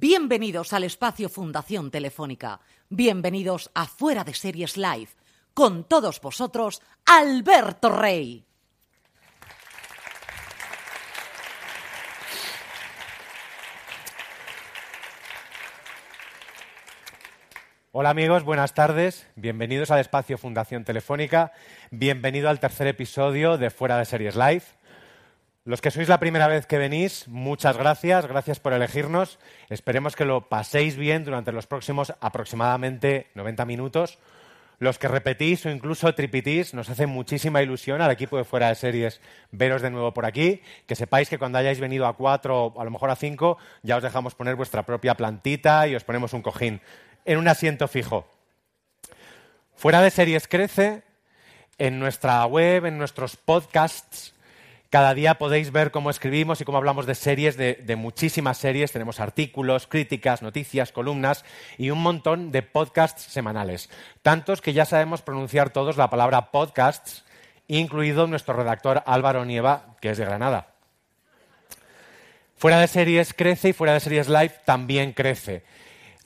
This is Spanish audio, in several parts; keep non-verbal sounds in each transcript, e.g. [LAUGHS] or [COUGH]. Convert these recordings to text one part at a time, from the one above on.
Bienvenidos al espacio Fundación Telefónica. Bienvenidos a Fuera de Series Live. Con todos vosotros, Alberto Rey. Hola amigos, buenas tardes. Bienvenidos al espacio Fundación Telefónica. Bienvenido al tercer episodio de Fuera de Series Live. Los que sois la primera vez que venís, muchas gracias, gracias por elegirnos. Esperemos que lo paséis bien durante los próximos aproximadamente 90 minutos. Los que repetís o incluso tripitís, nos hace muchísima ilusión al equipo de fuera de series veros de nuevo por aquí. Que sepáis que cuando hayáis venido a cuatro o a lo mejor a cinco, ya os dejamos poner vuestra propia plantita y os ponemos un cojín en un asiento fijo. Fuera de series crece en nuestra web, en nuestros podcasts cada día podéis ver cómo escribimos y cómo hablamos de series, de, muchísimas series. Tenemos artículos, críticas, noticias, columnas y un montón de podcasts semanales. Tantos que ya sabemos pronunciar todos la palabra podcasts, incluido nuestro redactor Álvaro Nieva, que es de Granada. Fuera de series crece y fuera de series live también crece.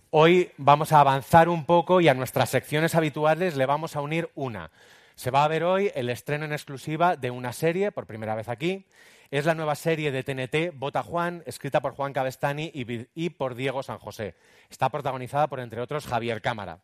Hoy vamos a avanzar un poco y a nuestras secciones habituales le vamos a unir una. Se va a ver hoy el estreno en exclusiva de una serie, por primera vez aquí. Es la nueva serie de TNT, Bota Juan, escrita por Juan Cabestani y, por Diego San José. Está protagonizada por, entre otros, Javier Cámara.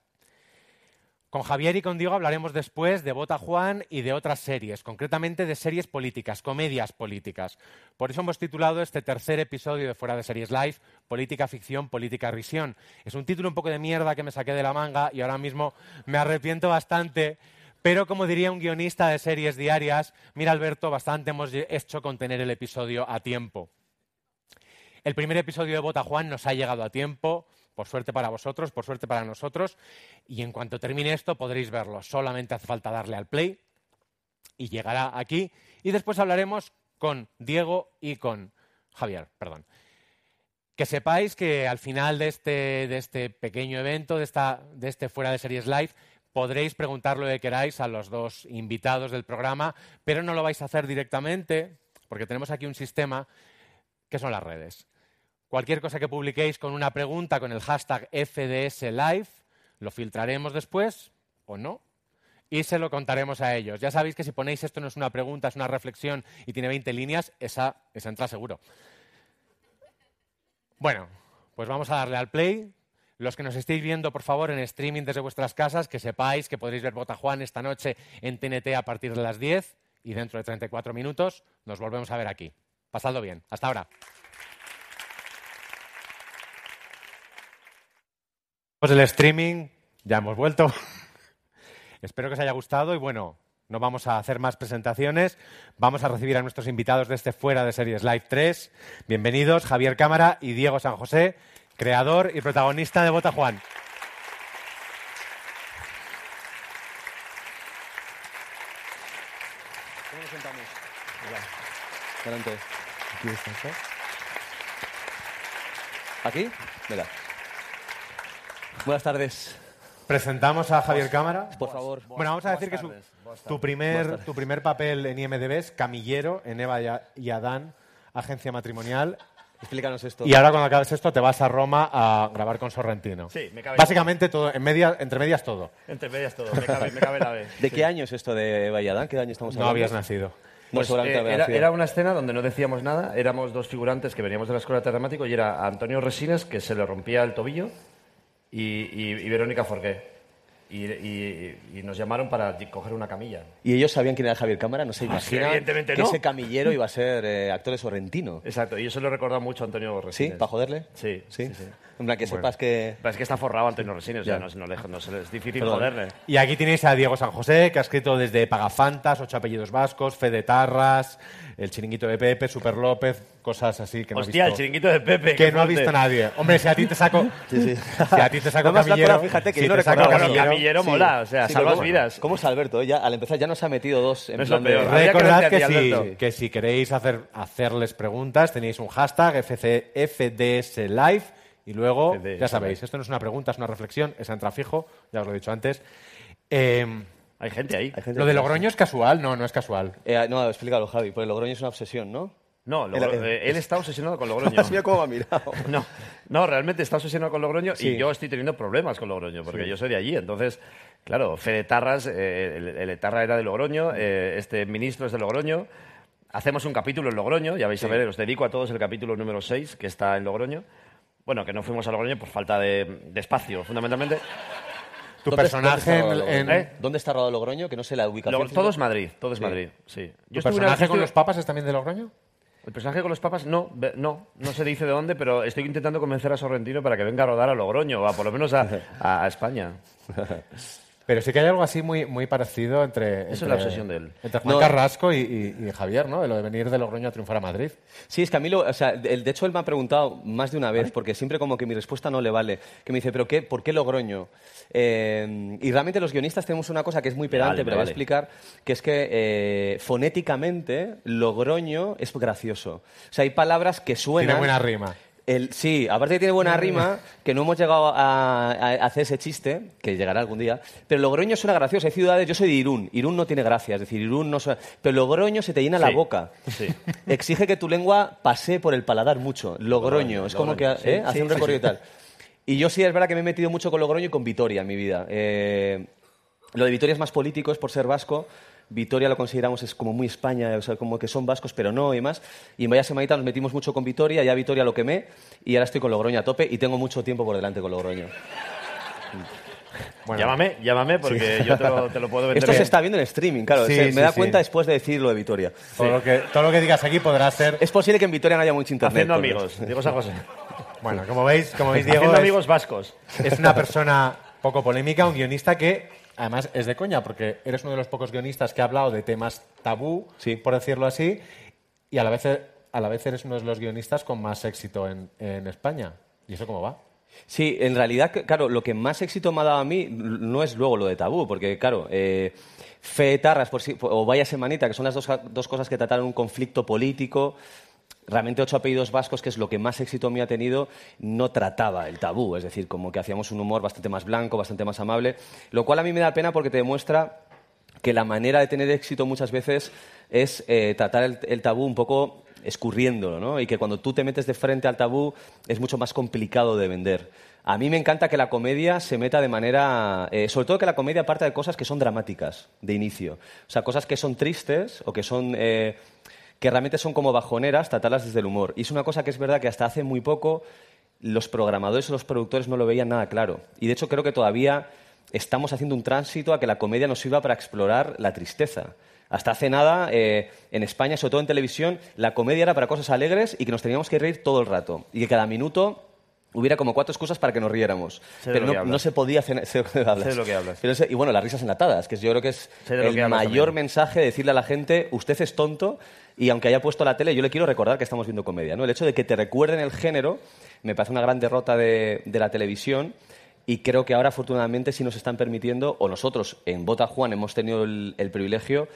Con Javier y con Diego hablaremos después de Bota Juan y de otras series, concretamente de series políticas, comedias políticas. Por eso hemos titulado este tercer episodio de Fuera de Series Live, Política Ficción, Política Risión. Es un título un poco de mierda que me saqué de la manga y ahora mismo me arrepiento bastante pero como diría un guionista de series diarias, mira Alberto, bastante hemos hecho con tener el episodio a tiempo. El primer episodio de Bota Juan nos ha llegado a tiempo, por suerte para vosotros, por suerte para nosotros, y en cuanto termine esto podréis verlo. Solamente hace falta darle al play y llegará aquí. Y después hablaremos con Diego y con Javier, perdón. Que sepáis que al final de este, de este pequeño evento, de, esta, de este Fuera de Series Live, Podréis preguntar lo que queráis a los dos invitados del programa, pero no lo vais a hacer directamente porque tenemos aquí un sistema que son las redes. Cualquier cosa que publiquéis con una pregunta con el hashtag FDSLive, lo filtraremos después o no y se lo contaremos a ellos. Ya sabéis que si ponéis esto no es una pregunta, es una reflexión y tiene 20 líneas, esa, esa entra seguro. Bueno, pues vamos a darle al play. Los que nos estéis viendo, por favor, en streaming desde vuestras casas, que sepáis que podréis ver Botajuan esta noche en TNT a partir de las 10 y dentro de 34 minutos nos volvemos a ver aquí. Pasadlo bien. Hasta ahora. Pues el streaming, ya hemos vuelto. [LAUGHS] Espero que os haya gustado y bueno, no vamos a hacer más presentaciones. Vamos a recibir a nuestros invitados de este Fuera de Series Live 3. Bienvenidos, Javier Cámara y Diego San José creador y protagonista de Bota Juan. ¿Cómo nos sentamos? Adelante. Aquí estás, ¿eh? ¿Aquí? Mira. Buenas tardes. Presentamos a Javier Cámara. Por favor. Bueno, vamos a decir que su, tu, primer, tu primer papel en IMDB es camillero en Eva y Adán, agencia matrimonial. Explícanos esto. Y ahora cuando acabes esto te vas a Roma a grabar con Sorrentino. Sí, me cabe. Básicamente todo, en media, entre medias todo. Entre medias todo, me cabe, me cabe la vez. ¿De sí. qué año es esto de Valladán? ¿Qué año estamos No hablando? habías nacido. No, Pues, eh, era, nacido. era una escena donde no decíamos nada, éramos dos figurantes que veníamos de la escuela de dramático y era Antonio Resines, que se le rompía el tobillo, y, y- y Verónica Forqué. Y, y- y nos llamaron para coger una camilla. Y ellos sabían quién era Javier Cámara, no se imaginan evidentemente que no. ese camillero iba a ser eh, actor de Sorrentino. Exacto, y eso lo he recordado mucho a Antonio ¿Sí? Resines. ¿Para joderle? Sí, ¿Sí? sí, sí. En plan, que sepas que... Pero es que está forrado Antonio Resines, o sea, Ya. no, no le- no se le- es difícil Perdón. joderle. Y aquí tenéis a Diego San José, que ha escrito desde Pagafantas, Ocho apellidos vascos, Fede Tarras, El chiringuito de Pepe, Super López, cosas así que no Hostia, ha el visto. chiringuito de Pepe. que no ha visto nadie. Hombre, si a ti te saco, sí. [LAUGHS] si a ti te saco No camillero, fíjate que si yo no te saco Camillero. camillero Sí. mola, o sea, Sí, salvas vidas. ¿Cómo es Alberto? Ya, al empezar ya nos ha metido dos en Es lo plan de- Recordad que, si, que si queréis hacer, hacerles preguntas, tenéis un hashtag FC, FDS Live y luego, ya sabéis, esto no es una pregunta, es una reflexión, es entrafijo, ya os lo he dicho antes. Eh, Hay gente ahí. Hay gente lo de. Logroño es casual, no, no es casual. Eh, no, explícalo, Javi, porque Logroño es una obsesión, ¿no? No, Logro- eh, él está obsesionado con [LAUGHS] Logroño. Mira cómo ha mirado. [LAUGHS] No, no, realmente está obsesionado con Logroño Sí. y yo estoy teniendo problemas con Logroño, porque yo soy de allí. Entonces, claro, Fede Tarras, eh, el, el Etarra era de Logroño, eh, este ministro es de Logroño. Hacemos un capítulo en Logroño, ya vais a ver, os dedico a todos el capítulo número 6, que está en Logroño. Bueno, que no fuimos a Logroño por falta de, de espacio, fundamentalmente. Tu ¿Dónde- personaje dónde está en, rodado en- Logroño? ¿Eh? ¿Dónde está rodado Logroño? Que no sé la ubicación. Lo- todo es Madrid, todo es Madrid, sí. ¿Tu Yo estuve una- personaje con estuve- los papas es también de Logroño? El personaje con los papas, no, ve- no, no se dice de dónde, pero estoy intentando convencer a Sorrentino para que venga a rodar a Logroño, o a, por lo menos a, a- [LAUGHS] a España. [LAUGHS] Pero sí que hay algo así muy, muy parecido entre, es entre- la obsesión de él. entre Juan No. Carrasco y, y- y Javier, ¿no? De lo de venir de Logroño a triunfar a Madrid. Sí, es que a mí, lo, o sea, el- de hecho, él me ha preguntado más de una vez, porque siempre como que mi respuesta no le vale. Que me dice, ¿pero qué? ¿Por qué Logroño? Eh, y realmente los guionistas tenemos una cosa que es muy pedante, Vale, pero voy a vale. explicar, que es que eh, fonéticamente Logroño es gracioso. O sea, hay palabras que suenan... Tiene buena rima. El, sí, aparte que tiene buena rima, que no hemos llegado a, a hacer ese chiste, que llegará algún día, pero Logroño suena gracioso. Hay ciudades, yo soy de Irún, Irún no tiene gracia, es decir, Irún no suena... Pero Logroño se te llena la boca. sí. Exige que tu lengua pase por el paladar mucho. Logroño, es como que sí, ¿eh? hace sí, un recorrido sí. y tal. Y yo sí es verdad que me he metido mucho con Logroño y con Vitoria en mi vida. Eh, lo de Vitoria es más político, es por ser vasco. Vitoria lo consideramos es como muy España, o sea, como que son vascos, pero no y más. Y en vaya semanita nos metimos mucho con Vitoria, ya Vitoria lo quemé y ahora estoy con Logroño a tope y tengo mucho tiempo por delante con Logroño. Bueno, Llámame, llámame, porque yo te lo, te lo puedo vender. Esto se está viendo en streaming, claro. Sí, me da sí. cuenta después de decir lo de Vitoria. todo, lo que, todo lo que digas aquí podrá ser... Es posible que en Vitoria no haya mucho internet. Haciendo amigos, [LAUGHS] digo San José. Bueno, como veis, como veis Diego Haciendo es, amigos vascos. es una persona poco polémica, un guionista que además es de coña, porque eres uno de los pocos guionistas que ha hablado de temas tabú, Sí. por decirlo así, y a la vez, a la vez eres uno de los guionistas con más éxito en, en España. ¿Y eso cómo va? Sí, en realidad, claro, lo que más éxito me ha dado a mí no es luego lo de tabú, porque, claro, eh, Fe Tarras por sí- o Vaya Semanita, que son las dos, dos cosas que trataron un conflicto político, realmente Ocho Apellidos Vascos, que es lo que más éxito me ha tenido, no trataba el tabú, es decir, como que hacíamos un humor bastante más blanco, bastante más amable, lo cual a mí me da pena porque te demuestra que la manera de tener éxito muchas veces es eh, tratar el, el tabú un poco escurriéndolo, ¿no? Y que cuando tú te metes de frente al tabú es mucho más complicado de vender. A mí me encanta que la comedia se meta de manera... eh, sobre todo que la comedia parta de cosas que son dramáticas de inicio. O sea, cosas que son tristes o que son... eh, que realmente son como bajoneras, tratarlas desde el humor. Y es una cosa que es verdad que hasta hace muy poco los programadores o los productores no lo veían nada claro. Y de hecho creo que todavía estamos haciendo un tránsito a que la comedia nos sirva para explorar la tristeza. Hasta hace nada, eh, en España, sobre todo en televisión, la comedia era para cosas alegres y que nos teníamos que reír todo el rato. Y que cada minuto hubiera como cuatro excusas para que nos riéramos. Sé Pero no, no se podía hacer... [LAUGHS] Sé de lo que hablas. Sé de lo que hablas. Pero ese- y bueno, las risas enlatadas, que yo creo que es el que mayor también. mensaje de decirle a la gente, usted es tonto y aunque haya puesto la tele, yo le quiero recordar que estamos viendo comedia. ¿no? El hecho de que te recuerden el género me parece una gran derrota de, de la televisión y creo que ahora afortunadamente sí nos están permitiendo, o nosotros en Bota Juan hemos tenido el, el privilegio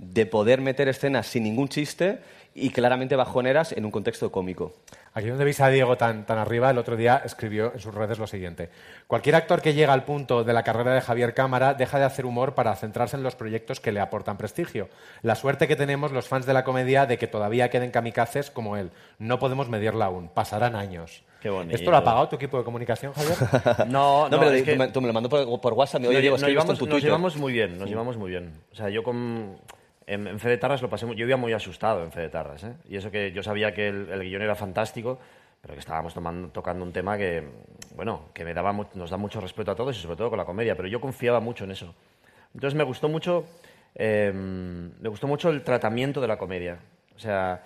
de poder meter escenas sin ningún chiste y claramente bajoneras en un contexto cómico. Aquí donde veis a Diego tan, tan arriba, el otro día escribió en sus redes lo siguiente. Cualquier actor que llega al punto de la carrera de Javier Cámara deja de hacer humor para centrarse en los proyectos que le aportan prestigio. La suerte que tenemos los fans de la comedia de que todavía queden kamikazes como él. No podemos medirla aún. Pasarán años. Qué bonito. ¿Esto lo ha pagado tu equipo de comunicación, Javier? [LAUGHS] No, no, No, pero es que- tú, me, lo mandó por, por WhatsApp. Oye, nos, Diego, nos llevamos muy bien, nos llevamos muy bien. O sea, yo con, en, en Fede Tarras lo pasé muy, yo iba muy asustado en Fede Tarras, ¿eh? Y eso que yo sabía que el, el guion era fantástico, pero que estábamos tomando- tocando un tema que, bueno, que me daba, nos da mucho respeto a todos y sobre todo con la comedia, pero yo confiaba mucho en eso. Entonces me gustó mucho, eh, me gustó mucho el tratamiento de la comedia. O sea,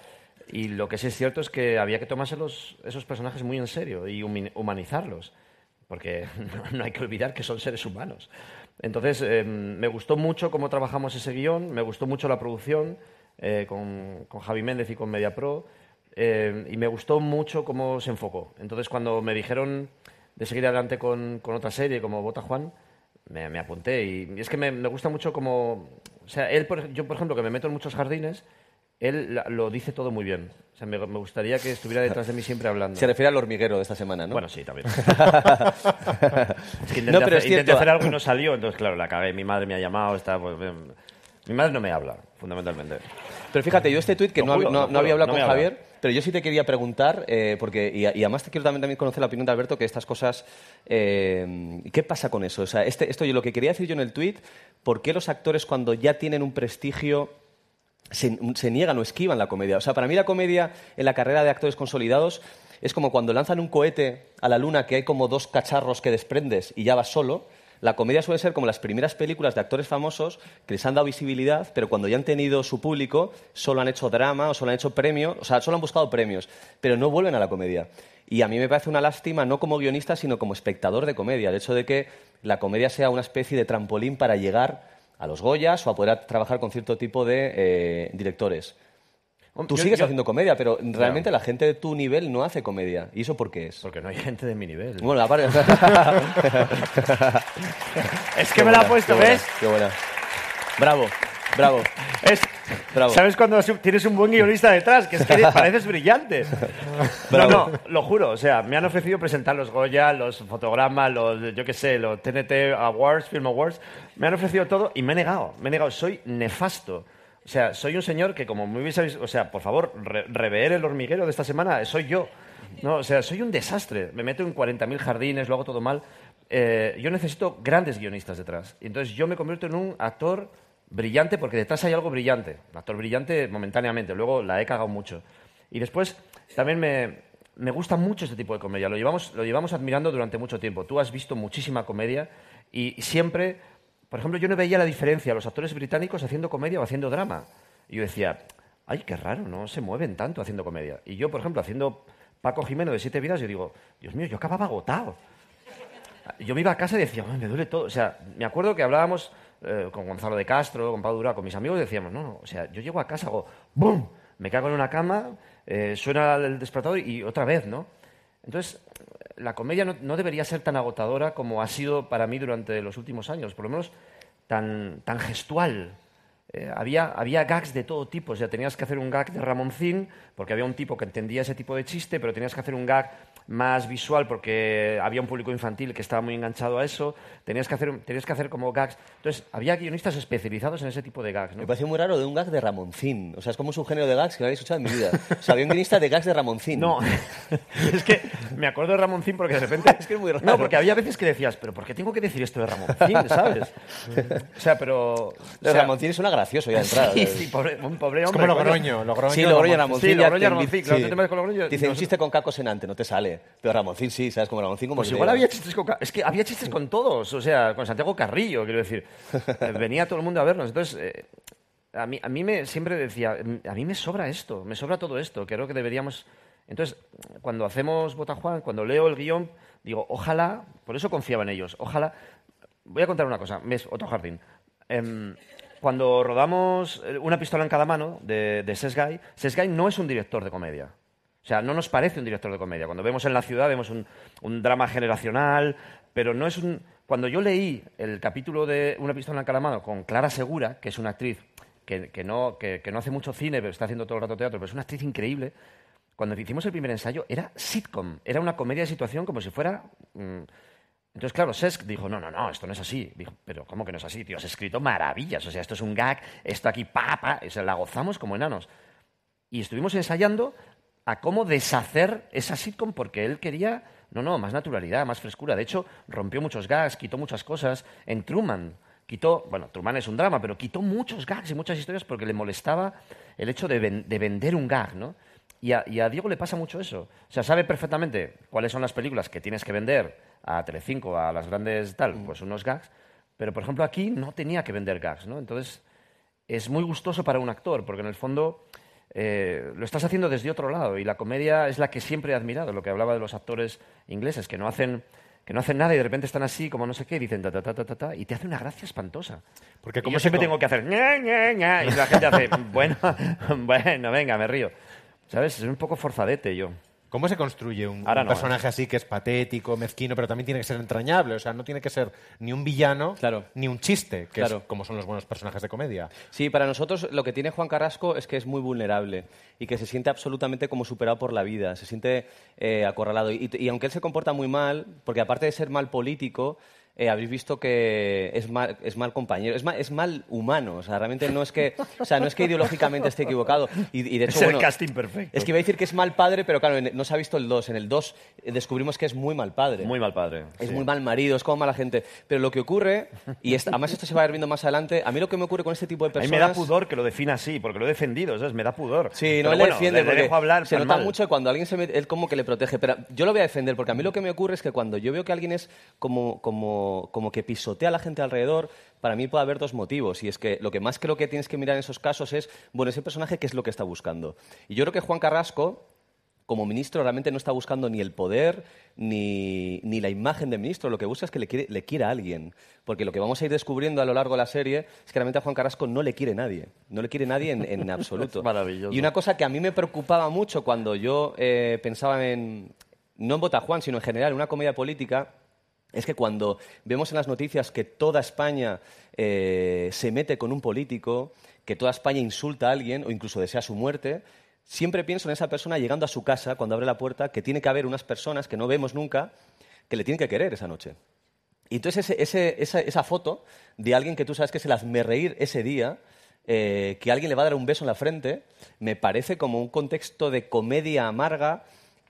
y lo que sí es cierto es que había que tomarse los- esos personajes muy en serio y humanizarlos, porque [LAUGHS] no hay que olvidar que son seres humanos. Entonces, eh, me gustó mucho cómo trabajamos ese guion, me gustó mucho la producción eh, con, con Javi Méndez y con MediaPro, eh, y me gustó mucho cómo se enfocó. Entonces, cuando me dijeron de seguir adelante con, con otra serie como Bota Juan, me, me apunté. Y, es que me, me gusta mucho como... O sea, él, por yo, por ejemplo, que me meto en muchos jardines, él lo dice todo muy bien. O sea, me, me gustaría que estuviera detrás de mí siempre hablando. Se refiere al hormiguero de esta semana, ¿no? Bueno, sí, también. [LAUGHS] es que intenté, No, pero hacer, es intenté cierto. hacer algo y no salió, entonces, claro, la cagué. Mi madre me ha llamado, está, pues, bien. Mi madre no me habla, fundamentalmente. Pero fíjate, yo este tuit que no, juro, hab- no- lo no juro, había hablado con habla. Javier, pero yo sí te quería preguntar, eh, porque, y, y además te quiero también, también conocer la opinión de Alberto, que estas cosas, eh, ¿qué pasa con eso? O sea, este, esto yo lo que quería decir yo en el tuit, ¿por qué los actores cuando ya tienen un prestigio se, se niegan o esquivan la comedia? O sea, para mí la comedia en la carrera de actores consolidados es como cuando lanzan un cohete a la luna que hay como dos cacharros que desprendes y ya vas solo. La comedia suele ser como las primeras películas de actores famosos que les han dado visibilidad, pero cuando ya han tenido su público, solo han hecho drama o solo han hecho premios, o sea, solo han buscado premios, pero no vuelven a la comedia. Y a mí me parece una lástima, no como guionista, sino como espectador de comedia, el hecho de que la comedia sea una especie de trampolín para llegar a los Goyas o a poder trabajar con cierto tipo de eh, directores. Tú Yo- sigues yo- haciendo comedia, pero realmente la gente de tu nivel no hace comedia. ¿Y eso por qué es? Porque no hay gente de mi nivel. Bueno, aparte... [LAUGHS] es que me la ha puesto, qué buena, ¿ves? Qué buena. Bravo, bravo. Es- Bravo. ¿Sabes cuando tienes un buen guionista detrás? Que es que [LAUGHS] pareces brillante. No, no, lo juro. O sea, me han ofrecido presentar los Goya, los fotogramas, los, yo qué sé, los TNT Awards, Film Awards. Me han ofrecido todo y me he negado. Me he negado. Soy nefasto. O sea, soy un señor que, como muy bien sabéis, o sea, por favor, re- rever el hormiguero de esta semana, soy yo. No, o sea, soy un desastre. Me meto en 40.000 jardines, lo hago todo mal. Eh, yo necesito grandes guionistas detrás. Y entonces yo me convierto en un actor brillante porque detrás hay algo brillante. Un actor brillante momentáneamente, luego la he cagado mucho. Y después también me, me gusta mucho este tipo de comedia. Lo llevamos, lo llevamos admirando durante mucho tiempo. Tú has visto muchísima comedia y siempre, por ejemplo, yo no veía la diferencia a los actores británicos haciendo comedia o haciendo drama. Y yo decía, ay, qué raro, no se mueven tanto haciendo comedia. Y yo, por ejemplo, haciendo Paco Jimeno de Siete Vidas, yo digo, Dios mío, yo acababa agotado. Yo me iba a casa y decía, "Ay, me duele todo. O sea, me acuerdo que hablábamos eh, con Gonzalo de Castro, con Pablo Dura, con mis amigos, y decíamos, no, no, o sea, yo llego a casa, hago ¡bum! Me cago en una cama, eh, suena el despertador y otra vez, ¿no? Entonces, la comedia no, debería ser tan agotadora como ha sido para mí durante los últimos años, por lo menos tan, tan gestual. Eh, había, había gags de todo tipo, o sea, tenías que hacer un gag de Ramoncín, porque había un tipo que entendía ese tipo de chiste, pero tenías que hacer un gag más visual porque había un público infantil que estaba muy enganchado a eso, tenías que hacer, tenías que hacer como gags. Entonces, había guionistas especializados en ese tipo de gags. ¿no? Me pareció muy raro de un gag de Ramoncín. O sea, es como un subgénero de gags que no había escuchado en mi vida. O sea, había un guionista de gags de Ramoncín. No, [LAUGHS] es que me acuerdo de Ramoncín porque de repente... [LAUGHS] Es que es muy raro. No, porque había veces que decías, pero ¿por qué tengo que decir esto de Ramoncín, sabes? O sea, pero... o sea, Ramoncín suena gracioso ya de entrada. Sí, sí, pobre, un pobre Es hombre. como coño. Logroño. Logroño Sí, Logroño, Ramoncín. Ramoncín. Sí, Logroño, te- Ramoncín, claro, tú te metes con Logroño, Dice un chiste con Caco Senante, no te sale. Pero Ramoncín sí, ¿sabes? Como Ramoncín como Pues igual había chistes con... Es que había chistes con todos, o sea, con Santiago Carrillo, quiero decir. Eh, [LAUGHS] Venía todo el mundo a vernos. Entonces, eh, a mí, a mí me siempre decía, "Mm, a mí me sobra esto, me sobra todo esto, creo que deberíamos... Entonces, cuando hacemos Botajuan, cuando leo el guion, digo, ojalá, por eso confiaba en ellos, ojalá... Voy a contar una cosa, mes, otro jardín. Em, cuando rodamos eh, Una pistola en cada mano de, de Sesgay, Sesgay no es un director de comedia. O sea, no nos parece un director de comedia. Cuando vemos en la ciudad vemos un, drama generacional, pero no es un... Cuando yo leí el capítulo de Una pistola en cada mano con Clara Segura, que es una actriz que, no, que, no hace mucho cine, pero está haciendo todo el rato teatro, pero es una actriz increíble, cuando hicimos el primer ensayo era sitcom, era una comedia de situación como si fuera... mm, entonces, claro, Sesk dijo, no, no, no, esto no es así. Dijo, pero ¿cómo que no es así, tío? Has escrito maravillas. O sea, esto es un gag, esto aquí, pa, pa. O sea, la gozamos como enanos. Y estuvimos ensayando a cómo deshacer esa sitcom porque él quería, no, no, más naturalidad, más frescura. De hecho, rompió muchos gags, quitó muchas cosas. En Truman, quitó, bueno, Truman es un drama, pero quitó muchos gags y muchas historias porque le molestaba el hecho de, ven- de vender un gag, ¿no? Y a, y a Diego le pasa mucho eso. O sea, sabe perfectamente cuáles son las películas que tienes que vender a Telecinco, a las grandes tal, pues unos gags. Pero, por ejemplo, aquí no tenía que vender gags, ¿no? Entonces, es muy gustoso para un actor, porque en el fondo eh, lo estás haciendo desde otro lado. Y la comedia es la que siempre he admirado, lo que hablaba de los actores ingleses, que no hacen, que no hacen nada y de repente están así, como no sé qué, y dicen ta, ta, ta, ta, ta, ta, y te hace una gracia espantosa. Porque como yo siempre tengo que hacer ña, ña, ña, y la gente hace, [LAUGHS] bueno, [LAUGHS] bueno, venga, me río. ¿Sabes? Es un poco forzadete yo. ¿Cómo se construye un, Ahora un no, ¿eh? personaje así que es patético, mezquino, pero también tiene que ser entrañable? O sea, no tiene que ser ni un villano Claro. ni un chiste, que Claro. es como son los buenos personajes de comedia. Sí, para nosotros lo que tiene Juan Carrasco es que es muy vulnerable y que se siente absolutamente como superado por la vida, se siente eh, acorralado. Y, y aunque él se comporta muy mal, porque aparte de ser mal político, eh, habéis visto que es mal, es mal compañero, es mal, es mal humano. O sea, realmente no es que, o sea, no es que ideológicamente esté equivocado. Y, y de hecho, Es el bueno, casting perfecto. Es que iba a decir que es mal padre, pero claro, en- no se ha visto el 2. En el 2 descubrimos que es muy mal padre. Muy mal padre. Es sí. muy mal marido, es como mala gente. Pero lo que ocurre, y además esto se va a ir viendo más adelante, a mí lo que me ocurre con este tipo de A mí personas... me da pudor que lo defina así, porque lo he defendido, ¿sabes? Me da pudor. Sí, Pero no le bueno, defiende le- dejo hablar se nota mal. mucho cuando alguien se mete, él como que le protege. Pero yo lo voy a defender porque a mí lo que me ocurre es que cuando yo veo que alguien es como, como, como que pisotea a la gente alrededor, para mí puede haber dos motivos. Y es que lo que más creo que tienes que mirar en esos casos es, bueno, ese personaje qué es lo que está buscando. Y yo creo que Juan Carrasco, como ministro, realmente no está buscando ni el poder ni, ni la imagen de ministro. Lo que busca es que le quiere, le quiera a alguien. Porque lo que vamos a ir descubriendo a lo largo de la serie es que realmente a Juan Carrasco no le quiere nadie. No le quiere nadie en, en [LAUGHS] absoluto. Es maravilloso. Y una cosa que a mí me preocupaba mucho cuando yo eh, pensaba en, no en Bota Juan, sino en general, en una comedia política, es que cuando vemos en las noticias que toda España eh, se mete con un político, que toda España insulta a alguien o incluso desea su muerte, siempre pienso en esa persona llegando a su casa cuando abre la puerta, que tiene que haber unas personas que no vemos nunca que le tienen que querer esa noche. Y entonces esa foto de alguien que tú sabes que se las me reír ese día, eh, que alguien le va a dar un beso en la frente, me parece como un contexto de comedia amarga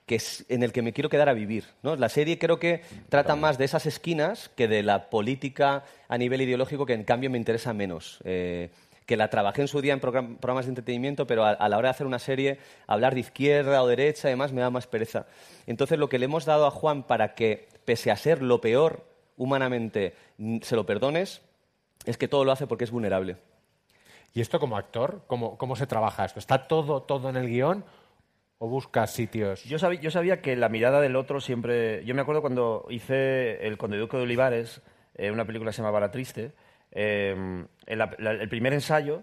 que es en el que me quiero quedar a vivir. ¿no? La serie creo que trata más de esas esquinas que de la política a nivel ideológico, que en cambio me interesa menos. Eh, que la trabajé en su día en program- programas de entretenimiento, pero a, la hora de hacer una serie, hablar de izquierda o derecha, además, me da más pereza. Entonces, lo que le hemos dado a Juan para que, pese a ser lo peor humanamente, se lo perdones, es que todo lo hace porque es vulnerable. ¿Y esto como actor? ¿Cómo, cómo se trabaja esto? ¿Está todo, todo en el guion o buscas sitios? Yo sabía, yo sabía que la mirada del otro siempre... Yo me acuerdo cuando hice El Conde Duque de Olivares, eh, una película que se llamaba La Triste, eh, el primer ensayo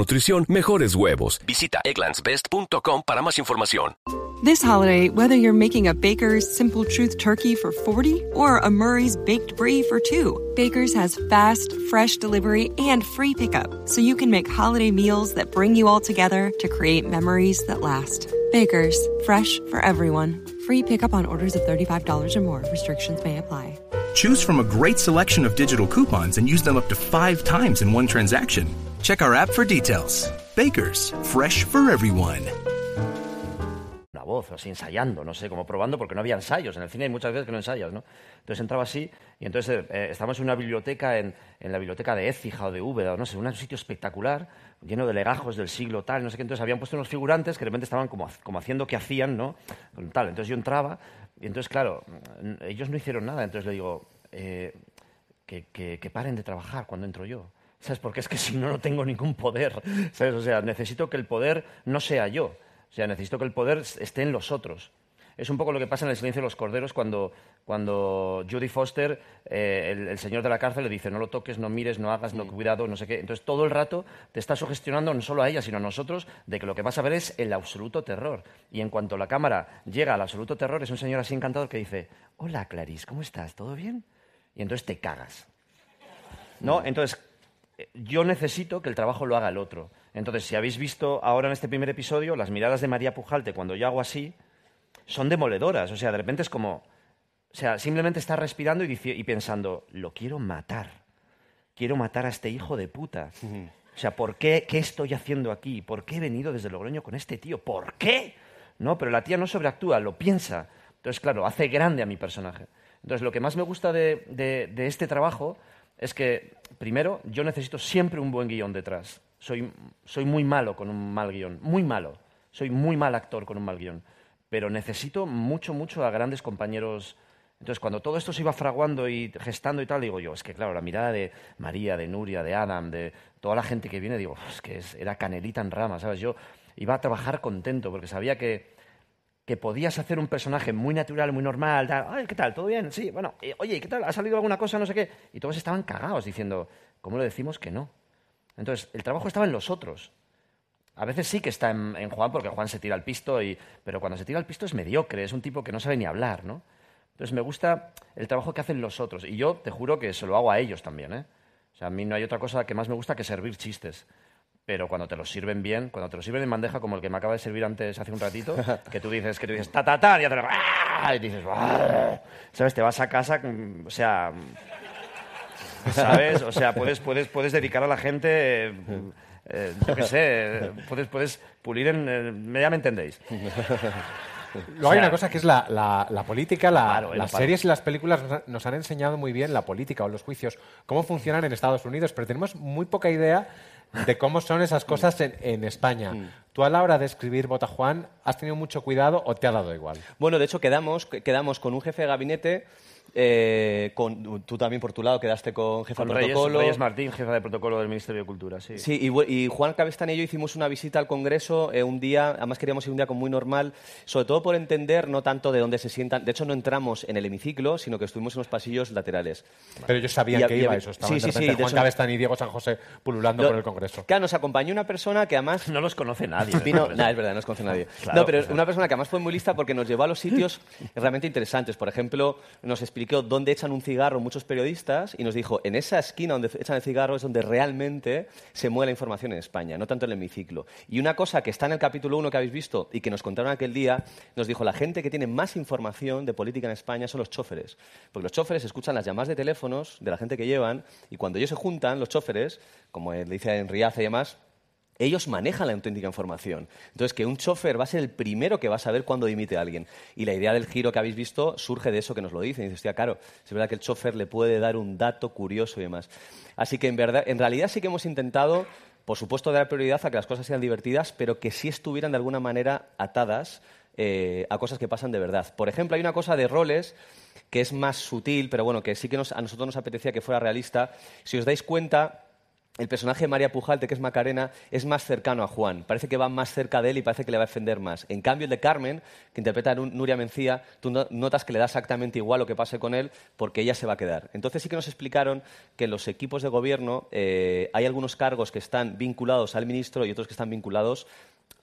nutrición, mejores huevos. Visita egglandsbest.com para más información. This holiday, whether you're making a Baker's Simple Truth turkey for 40 or a Murray's Baked Brie for 2, Baker's has fast, fresh delivery and free pickup, so you can make holiday meals that bring you all together to create memories that last. Baker's, fresh for everyone. Free pickup on orders of $35 or more. Restrictions may apply. Choose from a great selection of digital coupons and use them up to five times in one transaction. Check our app for details. Bakers, fresh for everyone. una voz, así ensayando, no sé, como probando, porque no había ensayos. En el cine hay muchas veces que no ensayas, ¿no? Entonces entraba así y entonces eh, estábamos en una biblioteca, en, en la biblioteca de Écija o de Úbeda, no sé, un sitio espectacular, lleno de legajos del siglo tal, no sé qué. Entonces habían puesto unos figurantes que de repente estaban como, como haciendo qué hacían, ¿no? Tal. Entonces yo entraba y entonces, claro, ellos no hicieron nada. Entonces le digo, eh, que, que- que paren de trabajar cuando entro yo. ¿Sabes? Porque es que si no, no tengo ningún poder. ¿Sabes? O sea, necesito que el poder no sea yo. O sea, necesito que el poder esté en los otros. Es un poco lo que pasa en El silencio de los corderos cuando, cuando Judy Foster, eh, el, el señor de la cárcel, le dice no lo toques, no mires, no hagas, no cuidado, no sé qué. Entonces todo el rato te está sugestionando no solo a ella, sino a nosotros, de que lo que vas a ver es el absoluto terror. Y en cuanto la cámara llega al absoluto terror, es un señor así encantador que dice, hola Clarice, ¿cómo estás? ¿Todo bien? Y entonces te cagas. ¿No? Entonces, yo necesito que el trabajo lo haga el otro. Entonces, si habéis visto ahora en este primer episodio, las miradas de María Pujalte cuando yo hago así son demoledoras. O sea, de repente es como. O sea, simplemente está respirando y, y pensando, lo quiero matar. Quiero matar a este hijo de puta. O sea, ¿por qué? ¿Qué estoy haciendo aquí? ¿Por qué he venido desde Logroño con este tío? ¿Por qué? No, pero la tía no sobreactúa, lo piensa. Entonces, claro, hace grande a mi personaje. Entonces, lo que más me gusta de, de- de este trabajo es que, primero, yo necesito siempre un buen guion detrás. Soy, soy muy malo con un mal guion, muy malo. Soy muy mal actor con un mal guion. Pero necesito mucho, mucho a grandes compañeros. Entonces, cuando todo esto se iba fraguando y gestando y tal, digo yo, es que claro, la mirada de María, de Nuria, de Adam, de toda la gente que viene, digo, es que era canelita en rama, ¿sabes? Yo iba a trabajar contento porque sabía que, que podías hacer un personaje muy natural, muy normal, tal, Ay, ¿qué tal? ¿Todo bien? Sí, bueno, eh, oye, ¿qué tal? ¿Ha salido alguna cosa? No sé qué. Y todos estaban cagados diciendo, ¿cómo le decimos que no? Entonces, el trabajo estaba en los otros. A veces sí que está en, Juan, porque Juan se tira al pisto, y, pero cuando se tira al pisto es mediocre, es un tipo que no sabe ni hablar, ¿no? Entonces me gusta el trabajo que hacen los otros. Y yo te juro que se lo hago a ellos también, ¿eh? O sea, a mí no hay otra cosa que más me gusta que servir chistes. Pero cuando te los sirven bien, cuando te los sirven en bandeja, como el que me acaba de servir antes hace un ratito, [LAUGHS] que tú dices, que tú dices, ta, ta, ta, y, lo- ¡ah! y dices. ¿sabes? Te vas a casa, mm, o sea, ¿sabes? O sea, puedes, puedes, puedes dedicar a la gente, eh, eh, yo qué sé, puedes, puedes pulir en... eh, ya me entendéis. Luego hay una cosa que es la, la- la política, la- eh, las series y las películas nos han enseñado muy bien la política o los juicios, cómo funcionan en Estados Unidos, pero tenemos muy poca idea de cómo son esas cosas en, en España. Tú a la hora de escribir Bota Juan, ¿has tenido mucho cuidado o te ha dado igual? Bueno, de hecho quedamos, quedamos con un jefe de gabinete, eh, con, tú también por tu lado quedaste con Con de protocolo. Reyes Martín, jefa de protocolo del Ministerio de Cultura, sí. Sí, y, y Juan Cabestán y yo hicimos una visita al Congreso eh, un día, además queríamos ir un día como muy normal, sobre todo por entender no tanto de dónde se sientan, de hecho no entramos en el hemiciclo, sino que estuvimos en los pasillos laterales. Pero ellos sabían Y- que y- iba eso. Estaban sí, de sí, de Juan eso- Cabestán y Diego San José pululando Lo- por el Congreso. Claro, nos acompañó una persona que además No los conoce nadie. [LAUGHS] Vino, ¿no? es verdad, no os conoce nadie. Claro, no, pero pues, una persona que además fue muy lista porque nos llevó a los sitios [LAUGHS] realmente interesantes. Por ejemplo, nos explicó dónde echan un cigarro muchos periodistas y nos dijo, en esa esquina donde echan el cigarro es donde realmente se mueve la información en España, no tanto en el hemiciclo. Y una cosa que está en el capítulo 1 que habéis visto y que nos contaron aquel día, nos dijo, la gente que tiene más información de política en España son los choferes. Porque los choferes escuchan las llamadas de teléfonos de la gente que llevan y cuando ellos se juntan, los choferes, como le dice en y demás, ellos manejan la auténtica información. Entonces, que un chofer va a ser el primero que va a saber cuándo dimite a alguien. Y la idea del giro que habéis visto surge de eso que nos lo dicen. Y dices, hostia, claro, es verdad que el chofer le puede dar un dato curioso y demás. Así que, en, verdad, en realidad, sí que hemos intentado, por supuesto, dar prioridad a que las cosas sean divertidas, pero que sí estuvieran de alguna manera atadas eh, a cosas que pasan de verdad. Por ejemplo, hay una cosa de roles que es más sutil, pero bueno, que sí que a nosotros nos apetecía que fuera realista. Si os dais cuenta, el personaje de María Pujalte, que es Macarena, es más cercano a Juan. Parece que va más cerca de él y parece que le va a defender más. En cambio, el de Carmen, que interpreta Nuria Mencía, tú no- notas que le da exactamente igual lo que pase con él porque ella se va a quedar. Entonces sí que nos explicaron que en los equipos de gobierno eh, hay algunos cargos que están vinculados al ministro y otros que están vinculados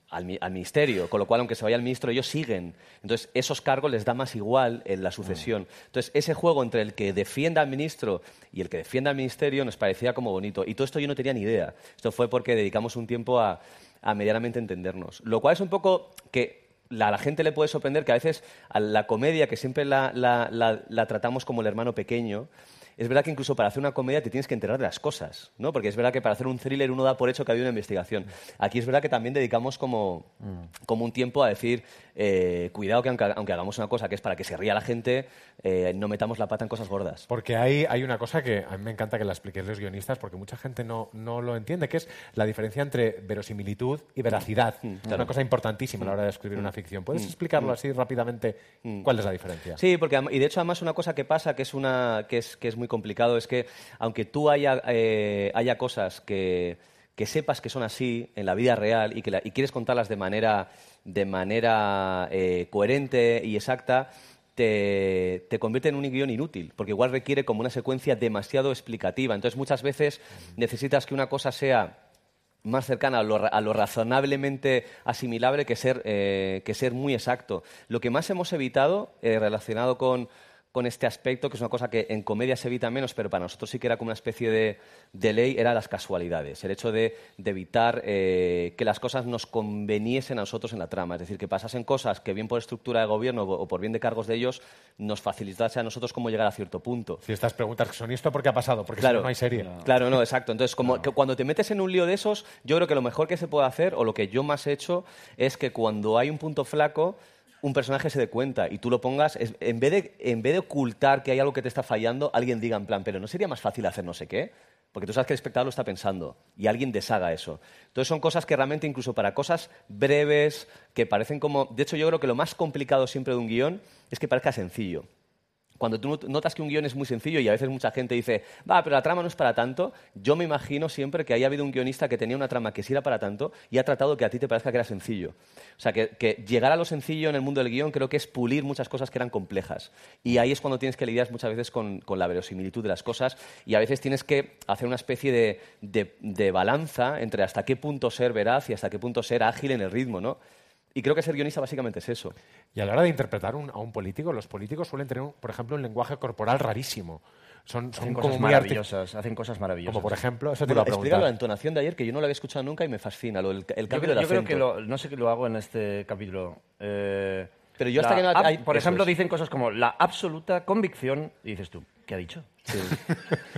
al, al ministerio, con lo cual, aunque se vaya el ministro, ellos siguen. Entonces, esos cargos les da más igual en la sucesión. Entonces, ese juego entre el que defienda al ministro y el que defienda al ministerio nos parecía como bonito. Y todo esto yo no tenía ni idea. Esto fue porque dedicamos un tiempo a, a medianamente entendernos. Lo cual es un poco que la- a la gente le puede sorprender que a veces a la comedia, que siempre la, la- la- la tratamos como el hermano pequeño, es verdad que incluso para hacer una comedia te tienes que enterar de las cosas, ¿no? Porque es verdad que para hacer un thriller uno da por hecho que ha habido una investigación. Aquí es verdad que también dedicamos como, como un tiempo a decir, eh, cuidado que aunque, aunque hagamos una cosa que es para que se ría la gente, eh, no metamos la pata en cosas gordas. Porque hay, hay una cosa que a mí me encanta que la expliquéis los guionistas, porque mucha gente no, no lo entiende, que es la diferencia entre verosimilitud y veracidad. Es una cosa importantísima a la hora de escribir una ficción. ¿Puedes explicarlo así rápidamente? ¿Cuál es la diferencia? Sí, porque y de hecho además una cosa que pasa que es una que es que es muy complicado es que aunque tú haya eh, haya cosas que que sepas que son así en la vida real y que la- y quieres contarlas de manera de manera eh, coherente y exacta te, te convierte en un guion inútil, porque igual requiere como una secuencia demasiado explicativa. Entonces muchas veces necesitas que una cosa sea más cercana a lo, a lo razonablemente asimilable que ser, eh, que ser muy exacto. Lo que más hemos evitado eh, relacionado con, con este aspecto, que es una cosa que en comedia se evita menos, pero para nosotros sí que era como una especie de, de ley, era las casualidades. El hecho de, de evitar eh, que las cosas nos conveniesen a nosotros en la trama. Es decir, que pasasen cosas que bien por estructura de gobierno o por bien de cargos de ellos nos facilitase a nosotros cómo llegar a cierto punto. Si estas preguntas son, ¿y esto por qué ha pasado? Porque si no, no hay serie. Claro, no, exacto. Entonces, como que cuando te metes en un lío de esos, yo creo que lo mejor que se puede hacer, o lo que yo más he hecho, es que cuando hay un punto flaco, un personaje se dé cuenta y tú lo pongas, en, vez de, en vez de ocultar que hay algo que te está fallando, alguien diga en plan, pero ¿no sería más fácil hacer no sé qué? Porque tú sabes que el espectador lo está pensando y alguien deshaga eso. Entonces son cosas que realmente incluso para cosas breves, que parecen como... De hecho yo creo que lo más complicado siempre de un guion es que parezca sencillo. Cuando tú not- notas que un guion es muy sencillo y a veces mucha gente dice, va, pero la trama no es para tanto, yo me imagino siempre que haya habido un guionista que tenía una trama que sí era para tanto y ha tratado que a ti te parezca que era sencillo. O sea, que, que llegar a lo sencillo en el mundo del guion creo que es pulir muchas cosas que eran complejas. Y ahí es cuando tienes que lidiar muchas veces con, la verosimilitud de las cosas y a veces tienes que hacer una especie de- de balanza entre hasta qué punto ser veraz y hasta qué punto ser ágil en el ritmo, ¿no? Y creo que ser guionista básicamente es eso. Y a la hora de interpretar un- a un político, los políticos suelen tener, un- por ejemplo, un lenguaje corporal rarísimo. Son, son Hacen como cosas maravillosas, hacen cosas maravillosas. Como por ejemplo, eso te Bueno, iba a explica la entonación de ayer, que yo no la había escuchado nunca y me fascina, lo, el, el Yo, cambio creo, del yo creo que lo, no sé que lo hago en este capítulo. Eh, Pero yo hasta que no hay- Por ejemplo, es. dicen cosas como la absoluta convicción, y dices tú, ¿qué ha dicho? Sí,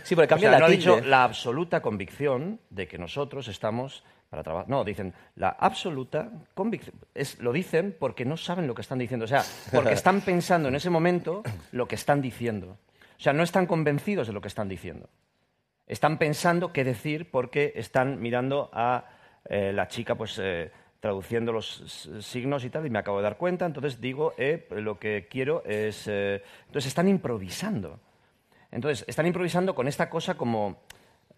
sí porque [LAUGHS] O cambia sea, la no ha dicho la absoluta convicción de que nosotros estamos para trabajar. No, dicen la absoluta convicción. Es, lo dicen porque no saben lo que están diciendo. O sea, porque están [LAUGHS] pensando en ese momento lo que están diciendo. O sea, no están convencidos de lo que están diciendo. Están pensando qué decir porque están mirando a eh, la chica, pues. eh, traduciendo los signos y tal, y me acabo de dar cuenta, entonces digo, eh, lo que quiero es... eh, entonces están improvisando. Entonces, están improvisando con esta cosa como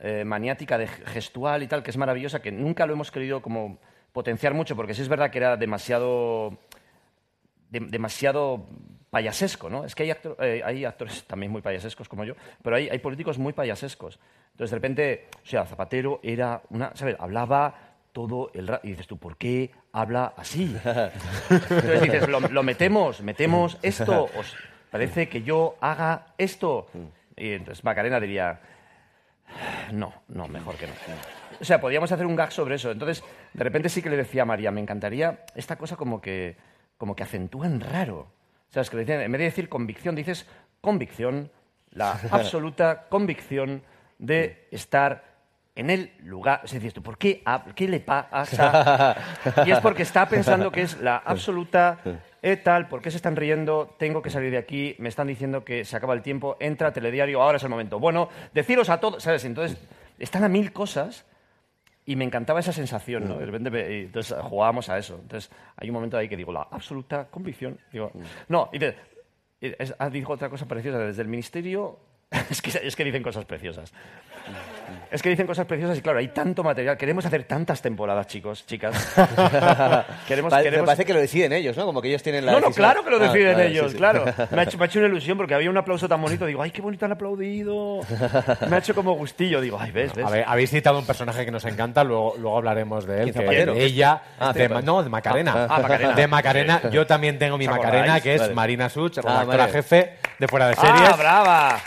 eh, maniática de gestual y tal, que es maravillosa, que nunca lo hemos querido como potenciar mucho, porque sí es verdad que era demasiado de- demasiado payasesco, ¿no? Es que hay, eh, hay actores también muy payasescos como yo, pero hay, hay políticos muy payasescos. Entonces, de repente, o sea, Zapatero era una, ¿sabes? Hablaba todo el rato. Y dices tú, ¿por qué habla así? [LAUGHS] Entonces dices, lo, lo metemos, metemos esto, os parece que yo haga esto. Y entonces Macarena diría, no, no, mejor que no. O sea, podíamos hacer un gag sobre eso. Entonces, de repente sí que le decía a María, me encantaría esta cosa como que, como que acentúan raro. O sea, es que le decían, en vez de decir convicción, dices convicción, la [LAUGHS] absoluta convicción de estar en el lugar. Dices tú, ¿por qué, qué le pasa? [LAUGHS] Y es porque está pensando que es la absoluta eh, tal, ¿por qué se están riendo? Tengo que salir de aquí, me están diciendo que se acaba el tiempo, entra telediario, ahora es el momento. Bueno, deciros a todos, ¿sabes? Entonces, están a mil cosas y me encantaba esa sensación, ¿no? De repente, me- y entonces jugábamos a eso. Entonces, hay un momento ahí que digo, la absoluta convicción. Digo, no, y, de- es- ah, dijo otra cosa preciosa, desde el ministerio, [LAUGHS] es que, es que dicen cosas preciosas. Es que dicen cosas preciosas y claro, hay tanto material. Queremos hacer tantas temporadas, chicos, chicas. [LAUGHS] queremos, Pare- queremos- Parece que lo deciden ellos, ¿no? Como que ellos tienen la no, no, claro que lo Ah, deciden vale, ellos, sí, sí. claro. [LAUGHS] Me ha, hecho, me ha hecho una ilusión porque había un aplauso tan bonito. Digo, ay, qué bonito han aplaudido. Me ha hecho como gustillo. Digo, ay, ves, ves. A ver, habéis citado un personaje que nos encanta, luego, luego hablaremos de él. ¿Quién, que Zapatero? ella, Ah, de, no, de Macarena. Ah, Macarena. De Macarena. Yo también tengo mi ¿Os Macarena, que es Vale. Marina Such, redactora vale. jefe de Fuera de Series. ¡Ah, brava!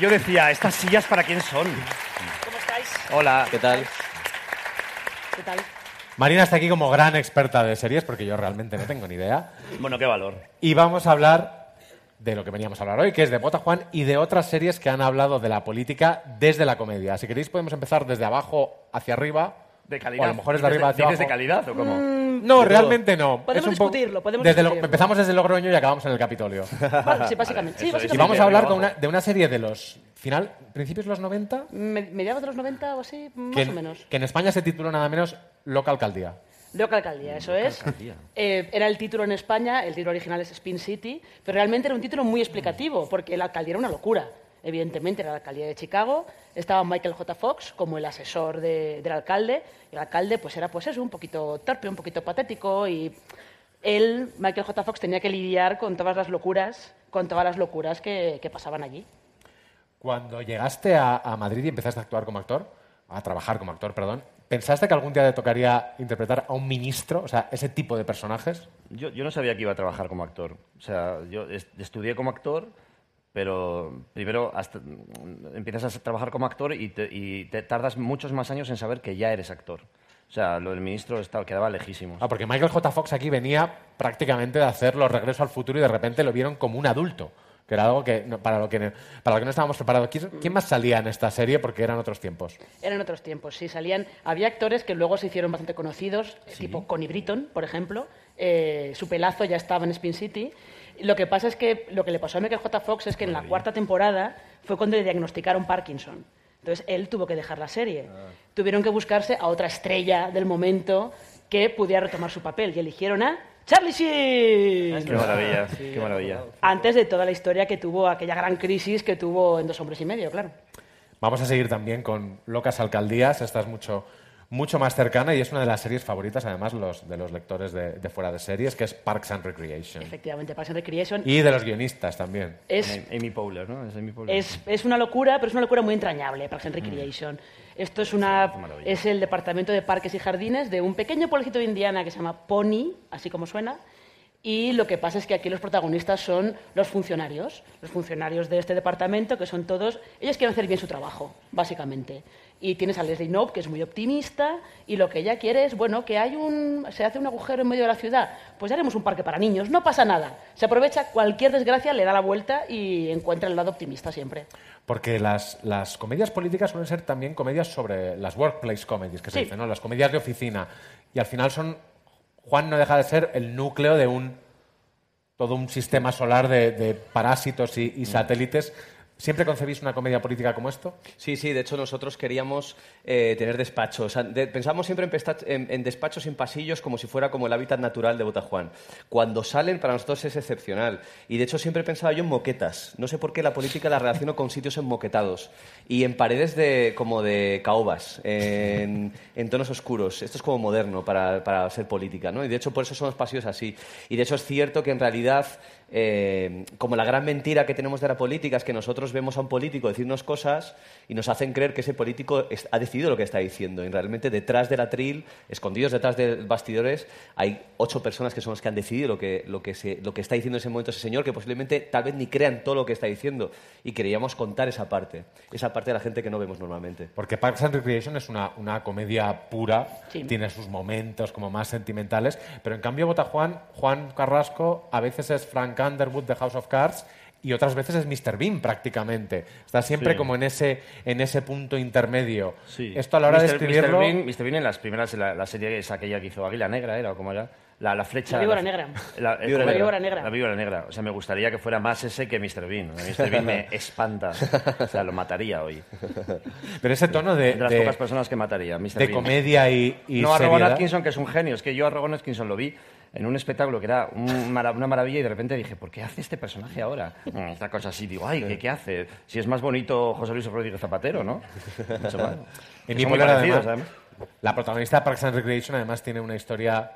Yo decía, ¿estas sillas para quién son? ¿Cómo estáis? Hola. ¿Qué tal? ¿Qué tal? Marina está aquí como gran experta de series, porque yo realmente no tengo ni idea. Bueno, qué valor. Y vamos a hablar de lo que veníamos a hablar hoy, que es de Bota Juan y de otras series que han hablado de la política desde la comedia. Si queréis podemos empezar desde abajo hacia arriba. De calidad. O a lo mejor es de ¿Dices arriba hacia ¿Dices de abajo. calidad o cómo? No, realmente no. Podemos Es un poco- discutirlo, podemos desde lo- discutirlo. empezamos desde Logroño y acabamos en el Capitolio. [LAUGHS] Vale, sí, básicamente. sí, eso es. y básicamente. vamos a hablar de abajo. una, de una serie de los final, principios de los 90, Me- mediados de los 90 o así, más que, o menos. que en España se tituló nada menos Loca Alcaldía. Local Alcaldía, eso es. Eh, era el título en España, el título original es Spin City, pero realmente era un título muy explicativo, porque la alcaldía era una locura. Evidentemente era la alcaldía de Chicago, estaba Michael J. Fox como el asesor de- del alcalde, el alcalde pues era pues eso, un poquito torpe, un poquito patético, y él, Michael J. Fox, tenía que lidiar con todas las locuras, con todas las locuras que, que pasaban allí. Cuando llegaste a, a Madrid y empezaste a actuar como actor, a trabajar como actor, perdón, ¿pensaste que algún día te tocaría interpretar a un ministro, o sea, ese tipo de personajes? Yo, yo no sabía que iba a trabajar como actor. O sea, yo est- estudié como actor pero primero hasta, empiezas a trabajar como actor y te, y te tardas muchos más años en saber que ya eres actor. O sea, lo del ministro estaba, quedaba lejísimo. Ah, porque Michael J. Fox aquí venía prácticamente de hacer los regresos al futuro y de repente lo vieron como un adulto. Que era algo que, no- para, lo que para lo que no estábamos preparados. ¿Quién, quién más salía en esta serie? Porque eran otros tiempos. Eran otros tiempos, sí, salían. Había actores que luego se hicieron bastante conocidos, tipo Connie Britton, por ejemplo. Eh, su pelazo ya estaba en Spin City. Lo que pasa es que lo que le pasó a Michael J. Fox es que en la cuarta temporada fue cuando le diagnosticaron Parkinson. Entonces él tuvo que dejar la serie. Tuvieron que buscarse a otra estrella del momento que pudiera retomar su papel y eligieron a Charlie Sheen. Qué maravilla, qué maravilla. Antes de toda la historia que tuvo, aquella gran crisis que tuvo en Dos Hombres y Medio, claro. Vamos a seguir también con Locas Alcaldías. Esta es mucho, mucho más cercana y es una de las series favoritas, además, los, de los lectores de, de fuera de series, que es Parks and Recreation. Efectivamente, Parks and Recreation Y de los guionistas también. es Amy Powler, ¿no? Es Amy Powler. Es, es una locura, pero es una locura muy entrañable, Parks and Recreation. Esto es, una, es el departamento de parques y jardines de un pequeño pueblecito de Indiana que se llama Pony, así como suena. Y lo que pasa es que aquí los protagonistas son los funcionarios, los funcionarios de este departamento, que son todos, ellos quieren hacer bien su trabajo, básicamente. Y tienes a Leslie Knope, que es muy optimista, y lo que ella quiere es, bueno, que hay un, se hace un agujero en medio de la ciudad, pues ya haremos un parque para niños, no pasa nada. Se aprovecha cualquier desgracia, le da la vuelta y encuentra el lado optimista siempre. Porque las, las comedias políticas suelen ser también comedias sobre las workplace comedies, que se Sí. dicen, ¿no? Las comedias de oficina. Y al final son. Juan no deja de ser el núcleo de un. todo un sistema solar de, de parásitos y, y satélites. ¿Siempre concebís una comedia política como esto? Sí, sí, de hecho nosotros queríamos eh, tener despachos. O siempre en, en- en despachos sin pasillos como si fuera como el hábitat natural de Botajuan. Cuando salen, para nosotros es excepcional. Y de hecho siempre pensaba yo en moquetas. No sé por qué la política la relaciono con sitios enmoquetados y en paredes de, como de caobas, en, en tonos oscuros. Esto es como moderno para, para ser política, ¿no? Y de hecho por eso son los pasillos así. Y de hecho es cierto que en realidad eh, como la gran mentira que tenemos de la política es que nosotros vemos a un político decirnos cosas y nos hacen creer que ese político es- ha decidido lo que está diciendo. Y realmente detrás del atril, escondidos detrás de bastidores, hay ocho personas que son las que han decidido lo que, lo que, se- lo que está diciendo en ese momento ese señor, que posiblemente tal vez ni crean todo lo que está diciendo. Y queríamos contar esa parte, esa parte de la gente que no vemos normalmente. Porque Parks and Recreation es una, una comedia pura, Sí. tiene sus momentos como más sentimentales, pero en cambio vota Juan, Juan Carrasco a veces es Frank Underwood de House of Cards y otras veces es Mr. Bean prácticamente. Está siempre Sí. como en ese, en ese punto intermedio. Sí. Esto a la hora de Mr. escribirlo... Mr. Bean, Mr. Bean en las primeras, la, la serie es aquella que hizo Águila Negra, ¿era? ¿O cómo era? La, la flecha... La víbora la- negra. La. La víbora negra. La víbora negra. O sea, me gustaría que fuera más ese que Mr. Bean. Mr. Bean me [LAUGHS] espanta. O sea, lo mataría hoy. Pero ese tono de, De las de- pocas personas que mataría, Mr. de Bean. comedia y, y no a Rowan seriedad. Atkinson, que es un genio. Es que yo a Rowan Atkinson lo vi en un espectáculo que era un una maravilla y de repente dije, ¿por qué hace este personaje ahora? Mm, Esta cosa así, digo, ay, ¿qué, qué hace? Si es más bonito José Luis Rodríguez Zapatero, ¿no? Mucho más. [LAUGHS] En son muy parecidos, además, la protagonista de Parks and Recreation además tiene una historia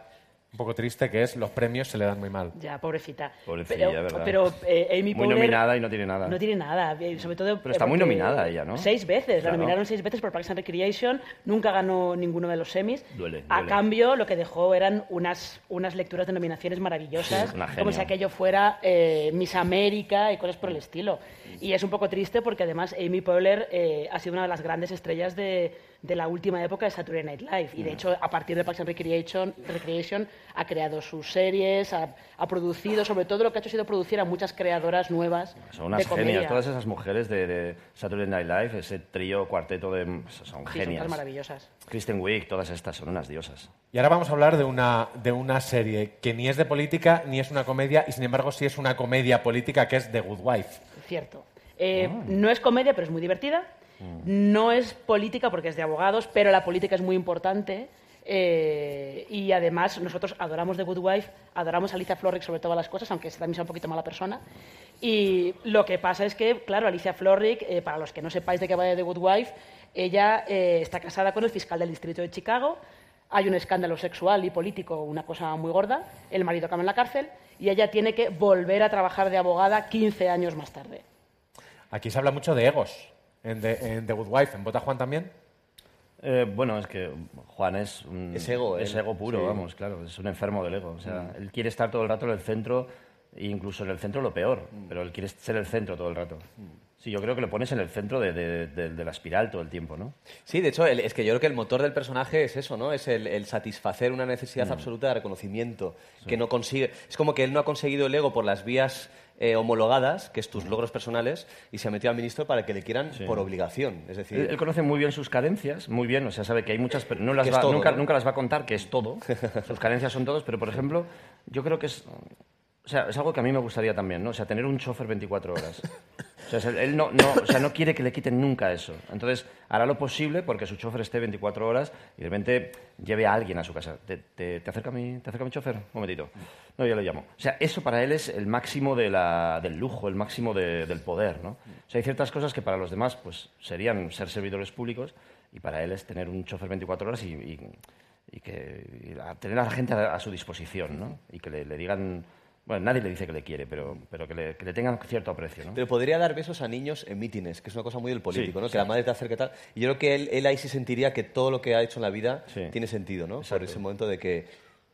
un poco triste que es los premios se le dan muy mal. Ya, pobrecita. Pobrecilla, pero, ¿verdad? Pero eh, Amy Muy Poehler nominada y no tiene nada. No tiene nada, eh, sobre todo... Pero está eh, muy nominada ella, ¿no? Seis veces, Claro. la nominaron seis veces por Parks and Recreation, nunca ganó ninguno de los semis. Duele, A duele. cambio, lo que dejó eran unas, unas lecturas de nominaciones maravillosas, Sí, una como si aquello fuera eh, Miss América y cosas por el estilo. Y es un poco triste porque además Amy Poehler eh, ha sido una de las grandes estrellas de, de la última época de Saturday Night Live. Y de hecho, a partir de Parks and Recreation, Recreation ha creado sus series, ha, ha producido, sobre todo lo que ha hecho ha sido producir a muchas creadoras nuevas Son unas de genias. Todas esas mujeres de, de Saturday Night Live, ese trío, cuarteto de... Son Sí, son genias. todas maravillosas. Kristen Wiig, todas estas son unas diosas. Y ahora vamos a hablar de una, de una serie que ni es de política ni es una comedia y sin embargo sí es una comedia política que es The Good Wife. Cierto. Eh, Ah. No es comedia, pero es muy divertida. Mm. No es política porque es de abogados, pero la política es muy importante. Eh, y además nosotros adoramos The Good Wife, adoramos a Alicia Florrick sobre todas las cosas, aunque también sea un poquito mala persona. Y lo que pasa es que, claro, Alicia Florrick, eh, para los que no sepáis de qué va de The Good Wife, ella eh, está casada con el fiscal del distrito de Chicago. Hay un escándalo sexual y político, una cosa muy gorda. El marido acaba en la cárcel y ella tiene que volver a trabajar de abogada 15 años más tarde. Aquí se habla mucho de egos en The, en The Good Wife. ¿En Bota Juan también? Eh, bueno, es que Juan es un, Es ego, es ego puro, Sí. vamos, claro, es un enfermo del ego. O sea, él quiere estar todo el rato en el centro e incluso en el centro lo peor, pero él quiere ser el centro todo el rato. Sí, yo creo que lo pones en el centro de, de- de- de la espiral todo el tiempo, ¿no? Sí, de hecho, el- es que yo creo que el motor del personaje es eso, ¿no? Es el, el satisfacer una necesidad Mm. absoluta de reconocimiento que no consigue. Es como que él no ha conseguido el ego por las vías eh, homologadas, que es tus logros personales, y se ha metido al ministro para que le quieran por obligación. Es decir, Él, él conoce muy bien sus carencias, muy bien, o sea, sabe que hay muchas, pero no las va- todo, nunca, ¿no? nunca las va a contar, que es todo. [LAUGHS] sus carencias son todos, pero por ejemplo, yo creo que es, o sea, es algo que a mí me gustaría también, ¿no? O sea, tener un chofer 24 horas. O sea, él no, no, o sea, no quiere que le quiten nunca eso. Entonces, hará lo posible porque su chofer esté 24 horas y de repente lleve a alguien a su casa. ¿Te, te, te acerca, mi, ¿Te acerca mi chofer? Un momentito. No, yo le llamo. O sea, eso para él es el máximo de la- del lujo, el máximo de- del poder, ¿no? O sea, hay ciertas cosas que para los demás pues, serían ser servidores públicos y para él es tener un chofer 24 horas y, y- y que, y a- tener a la gente a, a su disposición, ¿no? Y que le, le digan... Bueno, nadie le dice que le quiere, pero, pero que, le, que le tengan cierto aprecio, ¿no? Pero podría dar besos a niños en mítines, que es una cosa muy del político, Sí, ¿no? sí. Que la madre te acerque tal. Y yo creo que él, él ahí sí sentiría que todo lo que ha hecho en la vida Sí. tiene sentido, ¿no? Por ese momento de que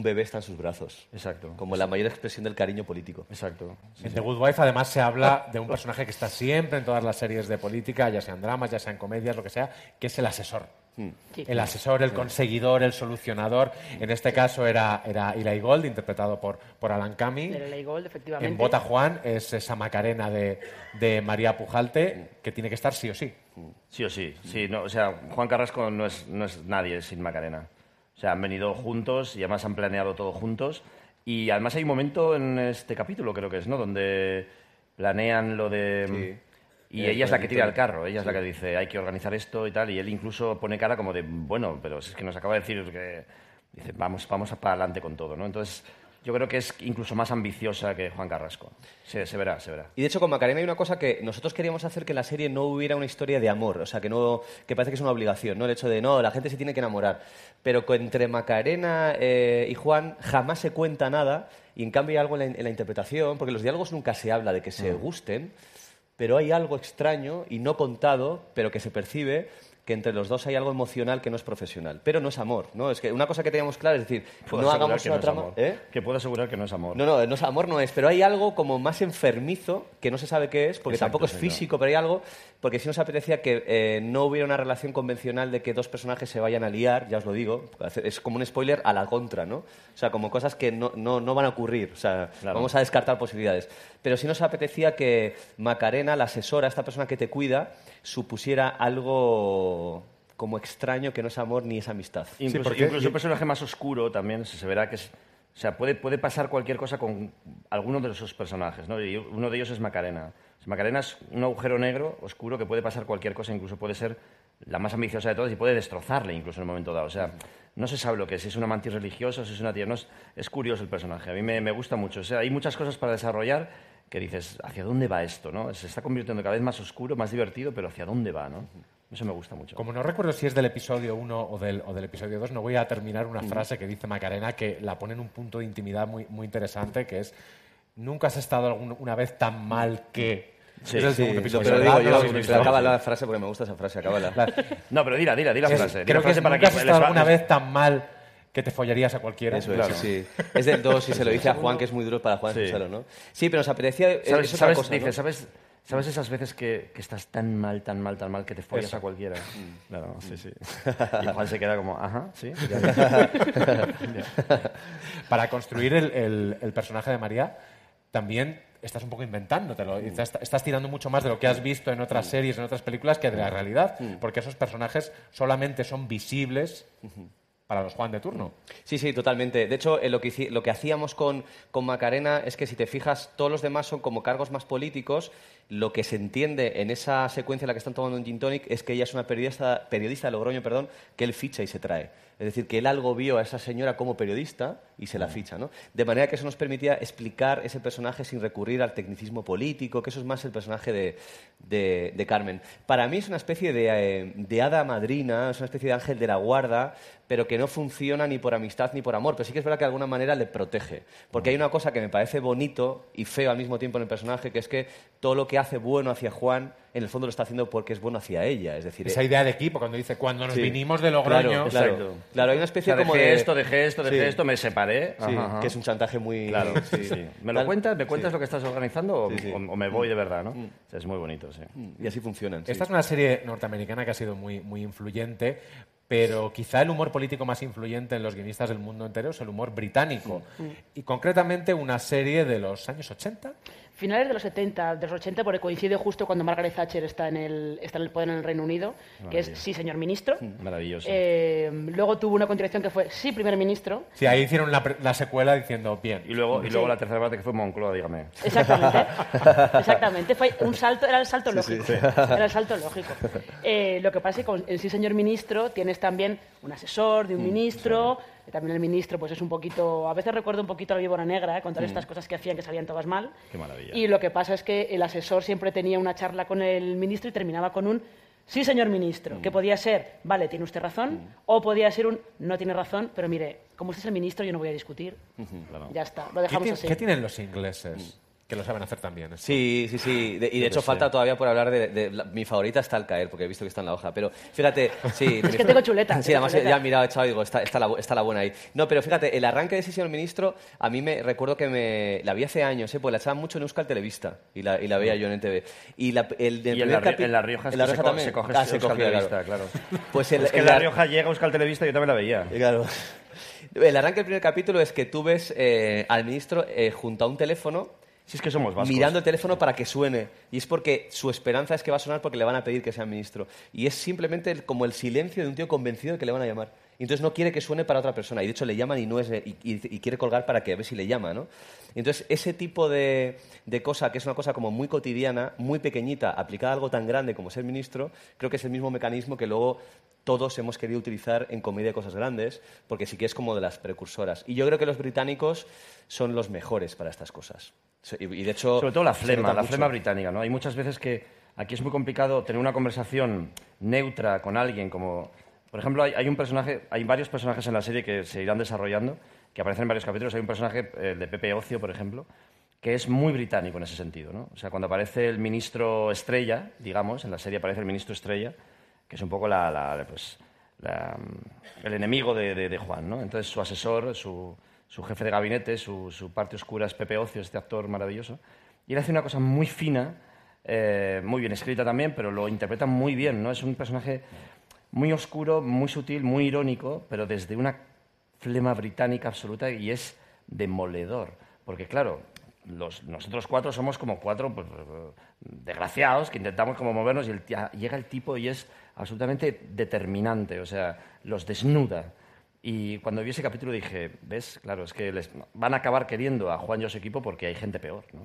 Un bebé está en sus brazos. Exacto. Como la mayor expresión del cariño político. Exacto. En The Good Wife además se habla de un personaje que está siempre en todas las series de política, ya sean dramas, ya sean comedias, lo que sea, que es el asesor. Sí. El asesor, el conseguidor, el solucionador. En este caso era, era Eli Gold, interpretado por, por Alan Ley Gold, efectivamente. En Bota Juan es esa Macarena de, de María Pujalte, que tiene que estar sí o sí. Sí o sí, sí. No, o sea, Juan Carrasco no es, no es nadie sin Macarena. O sea, han venido juntos y además han planeado todo juntos. Y además hay un momento en este capítulo, creo que es, ¿no? Donde planean lo de... Y Eh, ella es la que tira el carro, ella es la que dice hay que organizar esto y tal, y él incluso pone cara como de, bueno, pero es que nos acaba de decir que, dice, vamos, vamos para adelante con todo, ¿no? Entonces, yo creo que es incluso más ambiciosa que Juan Carrasco. Se, se verá, se verá. Y de hecho con Macarena hay una cosa que nosotros queríamos hacer que en la serie no hubiera una historia de amor, o sea, que no que parece que es una obligación, ¿no? El hecho de no, la gente se tiene que enamorar, pero entre Macarena eh, y Juan jamás se cuenta nada y en cambio hay algo en la, en la interpretación, porque los diálogos nunca se habla de que se gusten, pero hay algo extraño y no contado, pero que se percibe que entre los dos hay algo emocional que no es profesional, pero no es amor, ¿no? Es que una cosa que teníamos clara es decir, Puedo no hagamos una no trama. ¿eh? Que puedo asegurar que no es amor. No, no, no es- amor no es, pero hay algo como más enfermizo que no se sabe qué es, porque Exacto, tampoco es no. físico, pero hay algo, porque sí nos apetecía que eh, no hubiera una relación convencional de que dos personajes se vayan a liar, ya os lo digo, es como un spoiler a la contra, ¿no? O sea, como cosas que no, no, no van a ocurrir, o sea, Claro. vamos a descartar posibilidades. Pero sí nos apetecía que Macarena, la asesora, esta persona que te cuida, supusiera algo como extraño que no es amor ni es amistad. Incluso, porque- incluso un personaje más oscuro también se se verá que es... O sea, puede, puede pasar cualquier cosa con alguno de esos personajes, ¿no? Y uno de ellos es Macarena. Macarena es un agujero negro, oscuro, que puede pasar cualquier cosa, incluso puede ser la más ambiciosa de todas y puede destrozarle incluso en un momento dado. O sea, no se sabe lo que es, si es una mantis religiosa, si es una tía... No es, es curioso el personaje, a mí me, me gusta mucho. O sea, hay muchas cosas para desarrollar que dices, ¿hacia dónde va esto? ¿no? Se está convirtiendo cada vez más oscuro, más divertido, pero ¿hacia dónde va? ¿no? Eso me gusta mucho. Como no recuerdo si es del episodio 1 o del, o del episodio 2, no voy a terminar una frase que dice Macarena que la pone en un punto de intimidad muy, muy interesante, que es, nunca has estado algún- una vez tan mal que... Sí, es el Sí, segundo episodio, pero digo yo, acaba la frase porque me gusta esa frase, acábala. No, pero dila, dila, dila Es- frase. creo que frase es, para nunca has estado alguna vez tan mal que te follarías a cualquiera. Eso Claro. es, sí, sí. Es del 2 y se lo dice a Juan, que es muy duro para Juan Sí. escucharlo, ¿no? Sí, pero nos apetecía... es- ¿Sabes, es otra sabes- cosa, dice. ¿sabes, ¿sabes esas veces que, que estás tan mal, tan mal, tan mal que te follas Eso. a cualquiera? Claro, sí, sí. Y Juan se queda como, ajá, sí. [LAUGHS] Para construir el, el- el personaje de María, también estás un poco inventándotelo. Estás, estás tirando mucho más de lo que has visto en otras series, en otras películas, que de la realidad, porque esos personajes solamente son visibles para los Juan de turno. Sí, sí, totalmente. De hecho, eh, lo, que, lo que hacíamos con, con Macarena es que si te fijas, todos los demás son como cargos más políticos. Lo que se entiende en esa secuencia en la que están tomando un gin tonic es que ella es una periodista, periodista de Logroño, perdón, que él ficha y se trae. Es decir, que él algo vio a esa señora como periodista y se la ficha, ¿no? De manera que eso nos permitía explicar ese personaje sin recurrir al tecnicismo político, que eso es más el personaje de, de- de Carmen. Para mí es una especie de, eh, de hada madrina, es una especie de ángel de la guarda, pero que no funciona ni por amistad ni por amor. Pero sí que es verdad que de alguna manera le protege. Porque hay una cosa que me parece bonito y feo al mismo tiempo en el personaje, que es que todo lo que hace bueno hacia Juan, en el fondo lo está haciendo porque es bueno hacia ella. Es decir, Esa idea de equipo, cuando dice, cuando nos Sí. vinimos de Logroño... Claro, claro. Claro, hay una especie O sea, como dejé de... esto, dejé esto, dejé Sí. esto, me separé. Sí, Ajá, ajá. que es un chantaje muy... Claro, sí, sí. ¿Me lo cuentas? ¿Me cuentas sí. lo que estás organizando o, Sí, sí. o- o me voy de verdad, no? O sea, es muy bonito, sí. Y así funcionan. sí. Esta es una serie norteamericana que ha sido muy, muy influyente, pero quizá el humor político más influyente en los guionistas del mundo entero es el humor británico. Y concretamente una serie de los años 80. Finales de los 70, de los 80, porque coincide justo cuando Margaret Thatcher está en el, está en el poder en el Reino Unido, que es. Sí, señor ministro. Maravilloso. Eh, luego tuvo una continuación que fue Sí, primer ministro. Sí, ahí hicieron la, la secuela diciendo, bien. Y luego, y luego Sí. la tercera parte que fue Moncloa, dígame. Exactamente. [LAUGHS] Exactamente. Fue un salto, era el salto Sí, lógico. sí. Era el salto lógico. Eh, lo que pasa es que con el sí, señor ministro, tienes también un asesor de un ministro. También el ministro, pues es un poquito. A veces recuerdo un poquito a la víbora negra, eh, con todas Mm. estas cosas que hacían que salían todas mal. Qué maravilla. Y lo que pasa es que el asesor siempre tenía una charla con el ministro y terminaba con un sí, señor ministro, Mm. que podía ser, vale, tiene usted razón, o podía ser un no tiene razón, pero mire, como usted es el ministro, yo no voy a discutir. Ya está, lo ¿Qué, dejamos así. qué tienen los ingleses? Que lo saben hacer también. esto. Sí, sí, sí. De- y de hecho falta todavía por hablar de, de la- mi favorita está al caer, porque he visto que está en la hoja. Pero fíjate, sí. [LAUGHS] Es que tengo chuleta, [LAUGHS] Sí, tengo además chuleta. ya he mirado, he echado y digo, está, está, la, bu- está la buena ahí. No, pero fíjate, el arranque de ese señor ministro, a mí me recuerdo que me la vi hace años, ¿eh? porque la echaban mucho en Euskal Televista y la, y la veía yo en NTV. Y, la, el, del Y en la, en La Rioja, es en La Rioja se, también. se coge Ah, se Euskal cogía, Televista, claro. [LAUGHS] Pues el, es que en La Rioja llega Euskal Televista y yo también la veía. Claro. El arranque del primer capítulo es que tú ves eh, al ministro eh, junto a un teléfono Si es que somos vascos. mirando el teléfono para que suene. Y es porque su esperanza es que va a sonar porque le van a pedir que sea ministro. Y es simplemente como el silencio de un tío convencido de que le van a llamar. Y entonces no quiere que suene para otra persona. Y de hecho le llaman y, no es, y, y- quiere colgar para que a ver si le llama. ¿no? Entonces ese tipo de, de cosa, que es una cosa como muy cotidiana, muy pequeñita, aplicada a algo tan grande como ser ministro, creo que es el mismo mecanismo que luego todos hemos querido utilizar en comedia de cosas grandes, porque sí que es como de las precursoras. Y yo creo que los británicos son los mejores para estas cosas. Y, de hecho... Sobre todo la flema, la mucho. flema británica, ¿no? Hay muchas veces que aquí es muy complicado tener una conversación neutra con alguien como... Por ejemplo, hay, hay un personaje, hay varios personajes en la serie que se irán desarrollando, que aparecen en varios capítulos. Hay un personaje, el de Pepe Ocio, por ejemplo, que es muy británico en ese sentido, ¿no? O sea, cuando aparece el ministro Estrella, digamos, en la serie aparece el ministro Estrella, que es un poco la, pues, la- el enemigo de, Juan, ¿no? Entonces su asesor, su, jefe de gabinete, su, su parte oscura es Pepe Ocio, este actor maravilloso, y él hace una cosa muy fina, eh, muy bien escrita también, pero lo interpreta muy bien, ¿no? Es un personaje muy oscuro, muy sutil, muy irónico, pero desde una flema británica absoluta y es demoledor. Porque claro, los- nosotros cuatro somos como cuatro pues, desgraciados que intentamos como movernos y llega el tipo y es absolutamente determinante, o sea, los desnuda. Y cuando vi ese capítulo dije, ves, claro, es que les van a acabar queriendo a Juan y a su equipo porque hay gente peor, ¿no?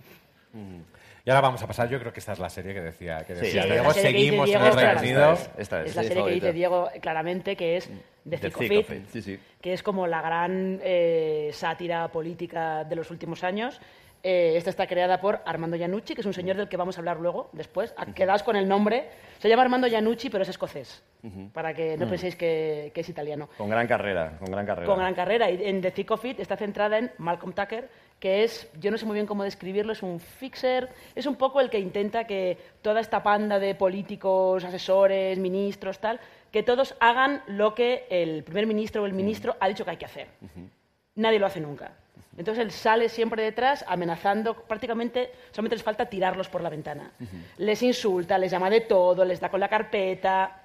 Y ahora vamos a pasar, yo creo que esta es la serie que decía, que Sí, decía esta Diego, seguimos Diego en el Reino Unido. Esta es, esta es. Es la Sí, serie que dice. Diego claramente que es The The Thick of Thick It, of It. Sí, sí. que es como la gran eh, sátira política de los últimos años. Eh, esta está creada por Armando Iannucci, que es un señor del que vamos a hablar luego, después. Ah, Quedaos con el nombre. Se llama Armando Iannucci, pero es escocés, para que no penséis que, que es italiano. Con gran carrera, con gran carrera. Con gran carrera. Y en The Thick of It está centrada en Malcolm Tucker, que es, yo no sé muy bien cómo describirlo, es un fixer, es un poco el que intenta que toda esta panda de políticos, asesores, ministros, tal, que todos hagan lo que el primer ministro o el ministro ha dicho que hay que hacer. Nadie lo hace nunca. Entonces él sale siempre detrás amenazando, prácticamente solamente les falta tirarlos por la ventana. Les insulta, les llama de todo, les da con la carpeta.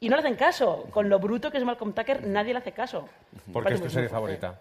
Y no le hacen caso. Con lo bruto que es Malcolm Tucker, nadie le hace caso. ¿Por qué es tu serie favorita?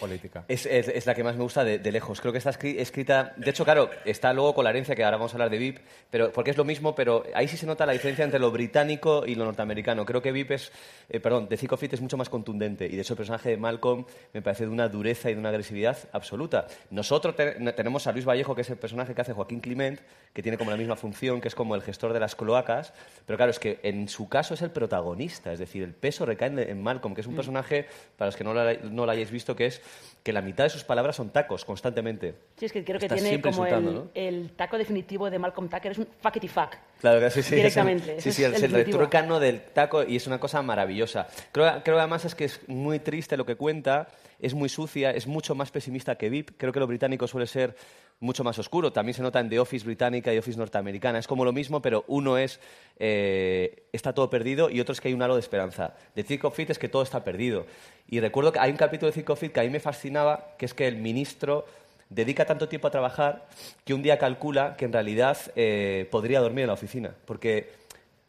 Política. Es, es- es la que más me gusta de, de lejos. Creo que está escri- escrita. De hecho, claro, está luego con la herencia, que ahora vamos a hablar de VIP, pero, porque es lo mismo, pero ahí sí se nota la diferencia entre lo británico y lo norteamericano. Creo que VIP es. eh, perdón, de Thick of It es mucho más contundente. Y de hecho, el personaje de Malcolm me parece de una dureza y de una agresividad absoluta. Nosotros te- tenemos a Luis Vallejo, que es el personaje que hace Joaquín Clement, que tiene como la misma función, que es como el gestor de las cloacas. Pero claro, es que en su caso es el protagonista. Es decir, el peso recae en, en Malcolm, que es un Mm. personaje, para los que no lo, no lo hayáis visto, que es que la mitad de sus palabras son tacos constantemente. Sí, es que creo que Está tiene como el, ¿no? el taco definitivo de Malcolm Tucker, es un fuckety fuck. Claro que sí, sí. Directamente. El, sí, sí, el el retruécano del taco y es una cosa maravillosa. Creo, creo además es que es muy triste lo que cuenta, es muy sucia, es mucho más pesimista que VIP. Creo que lo británico suele ser mucho más oscuro. También se nota en The Office británica y Office norteamericana. Es como lo mismo, pero uno es eh, está todo perdido y otro es que hay un halo de esperanza. De Thick of It es que todo está perdido. Y recuerdo que hay un capítulo de Thick of It que a mí me fascinaba, que es que el ministro dedica tanto tiempo a trabajar que un día calcula que en realidad eh, podría dormir en la oficina, porque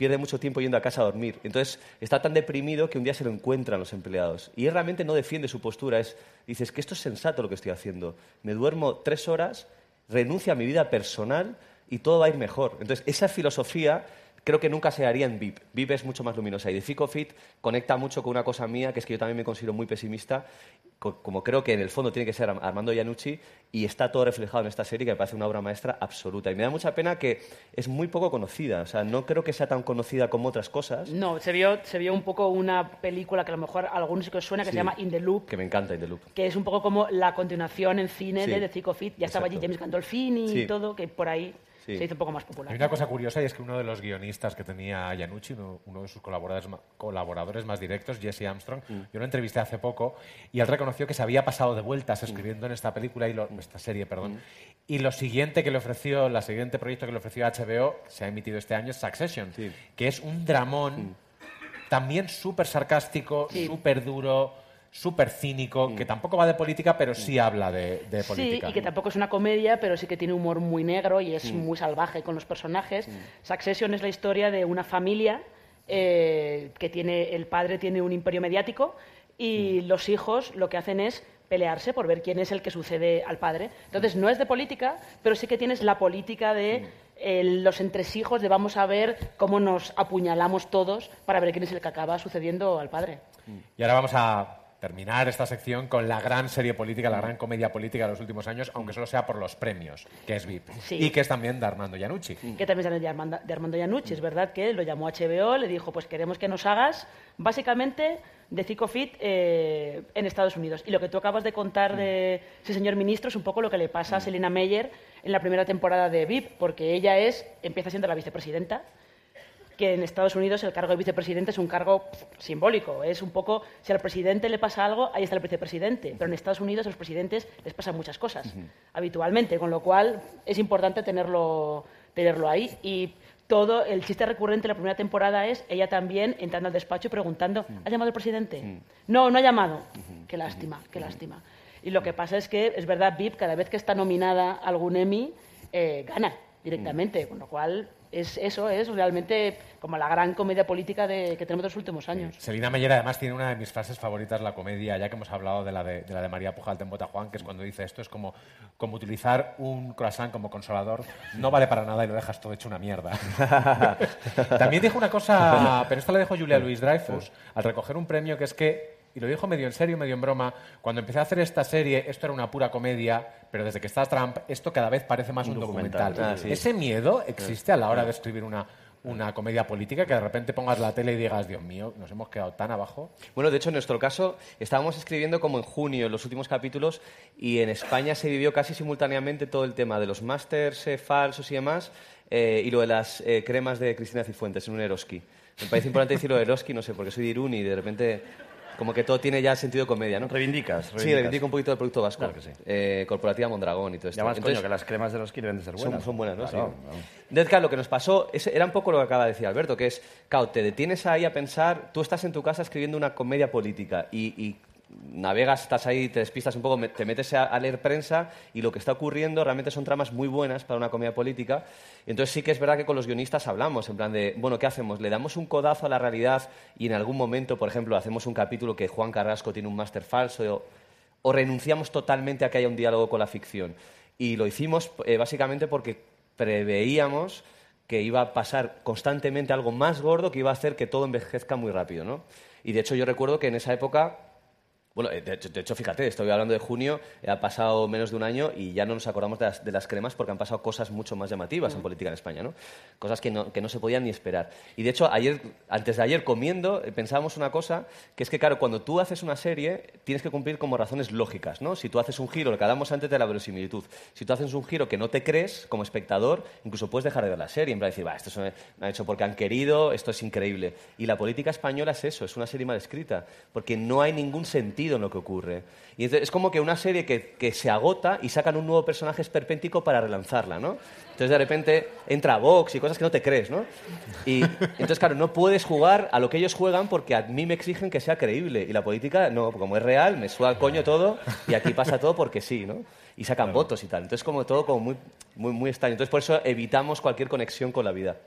pierde mucho tiempo yendo a casa a dormir. Entonces está tan deprimido que un día se lo encuentran los empleados. Y él realmente no defiende su postura, es, dices que esto es sensato lo que estoy haciendo. Me duermo tres horas, renuncio a mi vida personal y todo va a ir mejor. Entonces esa filosofía creo que nunca se haría en VIP. VIP es mucho más luminosa. Y de Thick of It conecta mucho con una cosa mía, que es que yo también me considero muy pesimista, co- como creo que en el fondo tiene que ser Ar- Armando Iannucci, y está todo reflejado en esta serie, que me parece una obra maestra absoluta. Y me da mucha pena que es muy poco conocida. O sea, no creo que sea tan conocida como otras cosas. No, se vio, se vio un poco una película que a lo mejor a algunos que os suena, que Sí. se llama In the Loop, Que me encanta In the Loop. que es un poco como la continuación en cine Sí. de The Thick of It. Ya estaba allí Exacto. James Gandolfini Sí. y todo, que por ahí Sí. se hizo un poco más popular. Hay una cosa curiosa y es que uno de los guionistas que tenía Yanucci, uno, uno de sus colaboradores, más directos, Jesse Armstrong, Mm. yo lo entrevisté hace poco y él reconoció que se había pasado de vueltas escribiendo en esta película y lo- esta serie, perdón. Mm. Y lo siguiente que le ofreció, la siguiente proyecto que le ofreció HBO, que se ha emitido este año, es Succession, que es un dramón Mm. también súper sarcástico, súper duro, súper cínico, Mm. que tampoco va de política, pero sí habla de, de Sí, política. y que tampoco es una comedia, pero sí que tiene humor muy negro y es Mm. muy salvaje con los personajes. Succession es la historia de una familia eh, que tiene, el padre tiene un imperio mediático y los hijos lo que hacen es pelearse por ver quién es el que sucede al padre. Entonces no es de política, pero sí que tienes la política de eh, los entresijos de vamos a ver cómo nos apuñalamos todos para ver quién es el que acaba sucediendo al padre. Y ahora vamos a terminar esta sección con la gran serie política, la gran comedia política de los últimos años, aunque solo sea por los premios, que es VIP. Sí. Y que es también de Armando Iannucci. que también sale de Armando, de Armando Iannucci. Es verdad que lo llamó HBO, le dijo, pues queremos que nos hagas básicamente de Thick of It, eh, en Estados Unidos. Y lo que tú acabas de contar de ese señor ministro es un poco lo que le pasa a Selena Meyer en la primera temporada de VIP, porque ella es, empieza siendo la vicepresidenta, que en Estados Unidos el cargo de vicepresidente es un cargo simbólico. Es un poco, si al presidente le pasa algo, ahí está el vicepresidente. Pero en Estados Unidos a los presidentes les pasan muchas cosas, habitualmente, con lo cual es importante tenerlo, tenerlo ahí. Y todo, el chiste recurrente de la primera temporada es ella también entrando al despacho y preguntando, ¿ha llamado el presidente? No, no ha llamado. Qué lástima, qué lástima. Y lo que pasa es que, es verdad, VIP, cada vez que está nominada a algún Emmy, eh, gana directamente, con lo cual es, eso es realmente como la gran comedia política de, que tenemos de los últimos años. Selina Meyer además tiene una de mis frases favoritas, la comedia, ya que hemos hablado de la de, de la de María Pujalt en Botajuan, que es cuando dice esto es como, como utilizar un croissant como consolador, no vale para nada y lo dejas todo hecho una mierda. [LAUGHS] También dijo una cosa, pero esta la dijo Julia Louis Dreyfus, al recoger un premio, que es que, y lo dijo medio en serio, medio en broma, cuando empecé a hacer esta serie, esto era una pura comedia, pero desde que está Trump, esto cada vez parece más un, Un documental. documental. Ah, sí. ¿Ese miedo existe a la hora de escribir una, una comedia política, que de repente pongas la tele y digas, Dios mío, nos hemos quedado tan abajo? Bueno, de hecho, en nuestro caso, estábamos escribiendo como en junio los últimos capítulos y en España se vivió casi simultáneamente todo el tema de los másters eh, falsos y demás eh, y lo de las eh, cremas de Cristina Cifuentes en un Eroski. Me parece importante decirlo de Eroski, no sé, porque soy de Irún y de repente como que todo tiene ya sentido comedia, ¿no? Reivindicas, Sí, reivindicas. reivindico un poquito del producto vasco. Claro que sí. Eh, Corporativa Mondragón y todo esto. Ya más, Entonces- coño, que las cremas de los deben de ser buenas. Son, buenas, ¿no? Claro, Sí. Entonces, claro, lo que nos pasó es- era un poco lo que acaba de decir Alberto, que es, claro, te detienes ahí a pensar, tú estás en tu casa escribiendo una comedia política y, y navegas, estás ahí, te despistas un poco, te metes a, a leer prensa y lo que está ocurriendo realmente son tramas muy buenas para una comedia política. Entonces sí que es verdad que con los guionistas hablamos, en plan de, bueno, ¿qué hacemos? ¿Le damos un codazo a la realidad y en algún momento, por ejemplo, hacemos un capítulo que Juan Carrasco tiene un máster falso? o renunciamos totalmente a que haya un diálogo con la ficción. Y lo hicimos eh, básicamente porque preveíamos que iba a pasar constantemente algo más gordo que iba a hacer que todo envejezca muy rápido. ¿no? Y de hecho yo recuerdo que en esa época bueno, eh, de hecho, de hecho, fíjate, estoy hablando de junio, eh, ha pasado menos de un año y ya no nos acordamos de las, de las cremas porque han pasado cosas mucho más llamativas en política en España, ¿no? Cosas que no, que no se podían ni esperar. Y de hecho, ayer, antes de ayer, comiendo, eh, pensábamos una cosa, que es que, claro, cuando tú haces una serie, tienes que cumplir como razones lógicas, ¿no? Si tú haces un giro, lo que hablamos antes de la verosimilitud, si tú haces un giro que no te crees, como espectador, incluso puedes dejar de ver la serie, en plan decir, va, esto me han hecho porque han querido, esto es increíble. Y la política española es eso, es una serie mal escrita, porque no hay ningún sentido en lo que ocurre. Y es como que una serie que, que se agota y sacan un nuevo personaje esperpéntico para relanzarla, ¿no? Entonces de repente entra Vox y cosas que no te crees, ¿no? Y entonces, claro, no puedes jugar a lo que ellos juegan porque a mí me exigen que sea creíble. Y la política, no, como es real, me suda coño todo y aquí pasa todo porque sí, ¿no? Y sacan votos y tal. Entonces, como todo como muy, muy, muy extraño. Entonces, por eso evitamos cualquier conexión con la vida.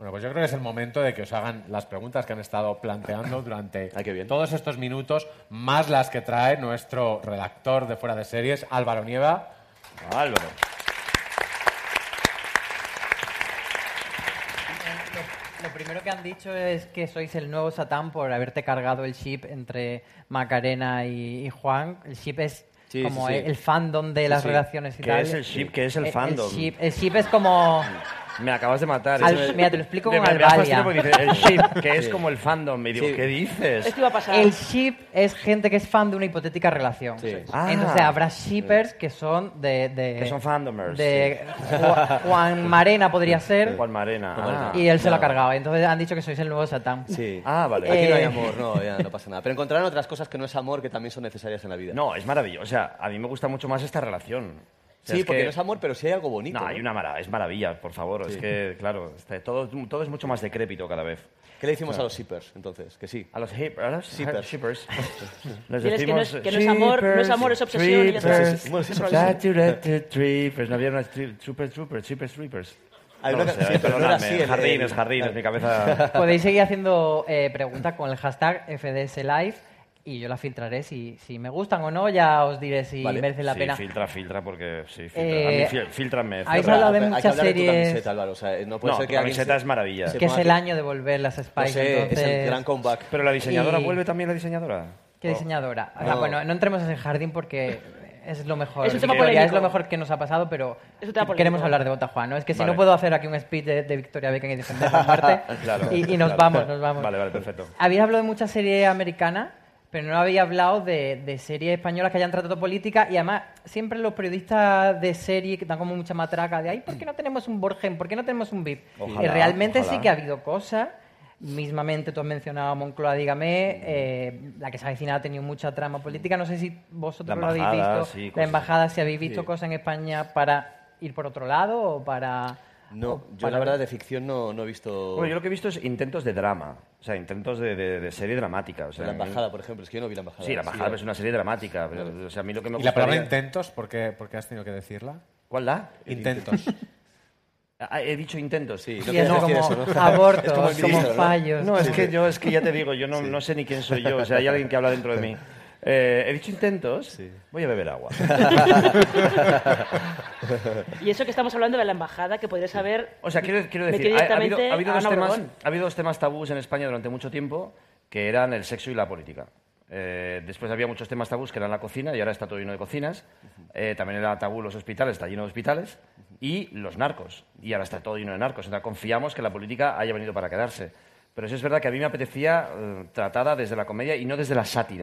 Bueno, pues yo creo que es el momento de que os hagan las preguntas que han estado planteando durante [LAUGHS] todos estos minutos, más las que trae nuestro redactor de Fuera de Series, Álvaro Nieva. Álvaro. Lo primero que han dicho es que sois el nuevo Satán por haberte cargado el ship entre Macarena y, y Juan. El ship es Sí, como sí, sí. el fandom de las Sí. relaciones y ¿Qué tal. es el ship? ¿Qué es el fandom? ship, el ship es como... [LAUGHS] Me acabas de matar. Al- es- mira, te lo explico de- con Albalia. el ship, que es Sí. como el fandom. Me digo, Sí. ¿qué dices? Esto iba a pasar. El ship es gente que es fan de una hipotética relación. Ah. Entonces habrá shippers que son de... de Que son fandomers, De sí. Ju- Juan Marena podría ser. Juan Marena. ah. Y él se lo ha cargado. Entonces han dicho que sois el nuevo Satán. Sí. Ah, vale. Aquí no hay Eh, amor, no, ya no pasa nada. Pero encontrarán otras cosas que no es amor que también son necesarias en la vida. No, es maravilloso. O sea, a mí me gusta mucho más esta relación. O sea, Sí, es porque que- no es amor, pero sí hay algo bonito. No, ¿no? hay una mara es maravilla, por favor. Es Sí. que, claro, está- todo, todo es mucho más decrépito cada vez. ¿Qué le decimos Claro. a los shippers, entonces? Que sí. A los hip- a los Shippers. shippers. [LAUGHS] Les Diles que no es- decimos, que no es amor, no es amor, es obsesión y trippers, bueno, es trippers. No había unas super troopers, super troopers. No una lo ca- sé, sí, pero no era perdonadme, así el- Jardines, el- jardines, mi cabeza... Podéis seguir haciendo eh, preguntas con el hashtag FDS Live y yo las filtraré. Si, si me gustan o no, ya os diré si Vale. merece la Sí, pena. filtra, filtra, porque sí, filtra. Eh, a mí fil- filtranme. habéis hablado de Hay que muchas hablar de tu series- camiseta, Álvaro. O sea, no puede No, ser tu que alguien camiseta se- es maravilla. que es el año de volver las sé, entonces... es el gran comeback. Pero la diseñadora Y- vuelve también la diseñadora. ¿Qué diseñadora? O sea, No. bueno, no entremos en ese jardín porque es lo mejor. Es un tema es lo mejor que nos ha pasado, pero queremos hablar de Bota Juan, ¿no? Es que si Vale. no puedo hacer aquí un speech de, de Victoria Beckham y defenderla en parte [LAUGHS] Claro, y, y nos claro. vamos, nos vamos. Vale, vale, perfecto. Habéis hablado de mucha serie americana, pero no habéis hablado de, de series españolas que hayan tratado política y además siempre los periodistas de serie que dan como mucha matraca de, ay, ¿por qué no tenemos un Borgen? ¿Por qué no tenemos un VIP? Ojalá, y realmente ojalá. sí que ha habido cosas. Mismamente tú has mencionado a Moncloa, dígame, eh, la que se avecina ha tenido mucha trama política. No sé si vosotros lo habéis visto. sí, la embajada, si habéis visto Sí. cosas en España para ir por otro lado o para... No, yo la verdad de ficción no, no he visto... Bueno, yo lo que he visto es intentos de drama. O sea, intentos de, de- de serie dramática. O sea, la embajada, por ejemplo. Es que yo no vi la embajada. Sí, la embajada Sí, es una serie dramática. Pero, o sea, a mí lo que me ¿Y la palabra gustaría- intentos? ¿Por qué, por qué has tenido que decirla? ¿Cuál da? Intentos. [LAUGHS] Ah, he dicho intentos. Sí, Y no es como decir eso, ¿no? abortos, [LAUGHS] Es como el como, fallos. No, es que yo, es que ya te digo, yo no, no sé ni quién soy yo. O sea, hay alguien que habla dentro de mí. Eh, he dicho intentos. Voy a beber agua. [LAUGHS] Y eso que estamos hablando de la embajada, que podrías saber. O sea, quiero, quiero decir, ha, ha habido, ha habido dos temas, ha habido dos temas tabús en España durante mucho tiempo, que eran el sexo y la política. Eh, después había muchos temas tabús que eran la cocina, y ahora está todo lleno de cocinas. Eh, también era tabú los hospitales, está lleno de hospitales. Y los narcos, y ahora está todo lleno de narcos. O sea, confiamos que la política haya venido para quedarse. Pero sí es verdad que a mí me apetecía eh, tratada desde la comedia y no desde la sátira.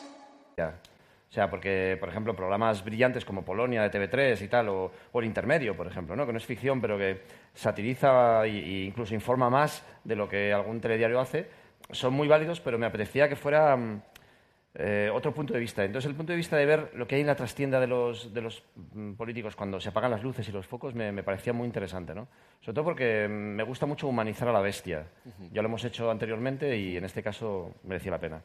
O sea, porque, por ejemplo, programas brillantes como Polonia de TV3 y tal, o, o El Intermedio, por ejemplo, ¿no? que no es ficción, pero que satiriza e incluso informa más de lo que algún telediario hace, son muy válidos, pero me apetecía que fuera mm, eh, otro punto de vista. Entonces, el punto de vista de ver lo que hay en la trastienda de los, de los mm, políticos cuando se apagan las luces y los focos me, me parecía muy interesante, ¿no? Sobre todo porque mm, me gusta mucho humanizar a la bestia. Ya lo hemos hecho anteriormente y en este caso merecía la pena.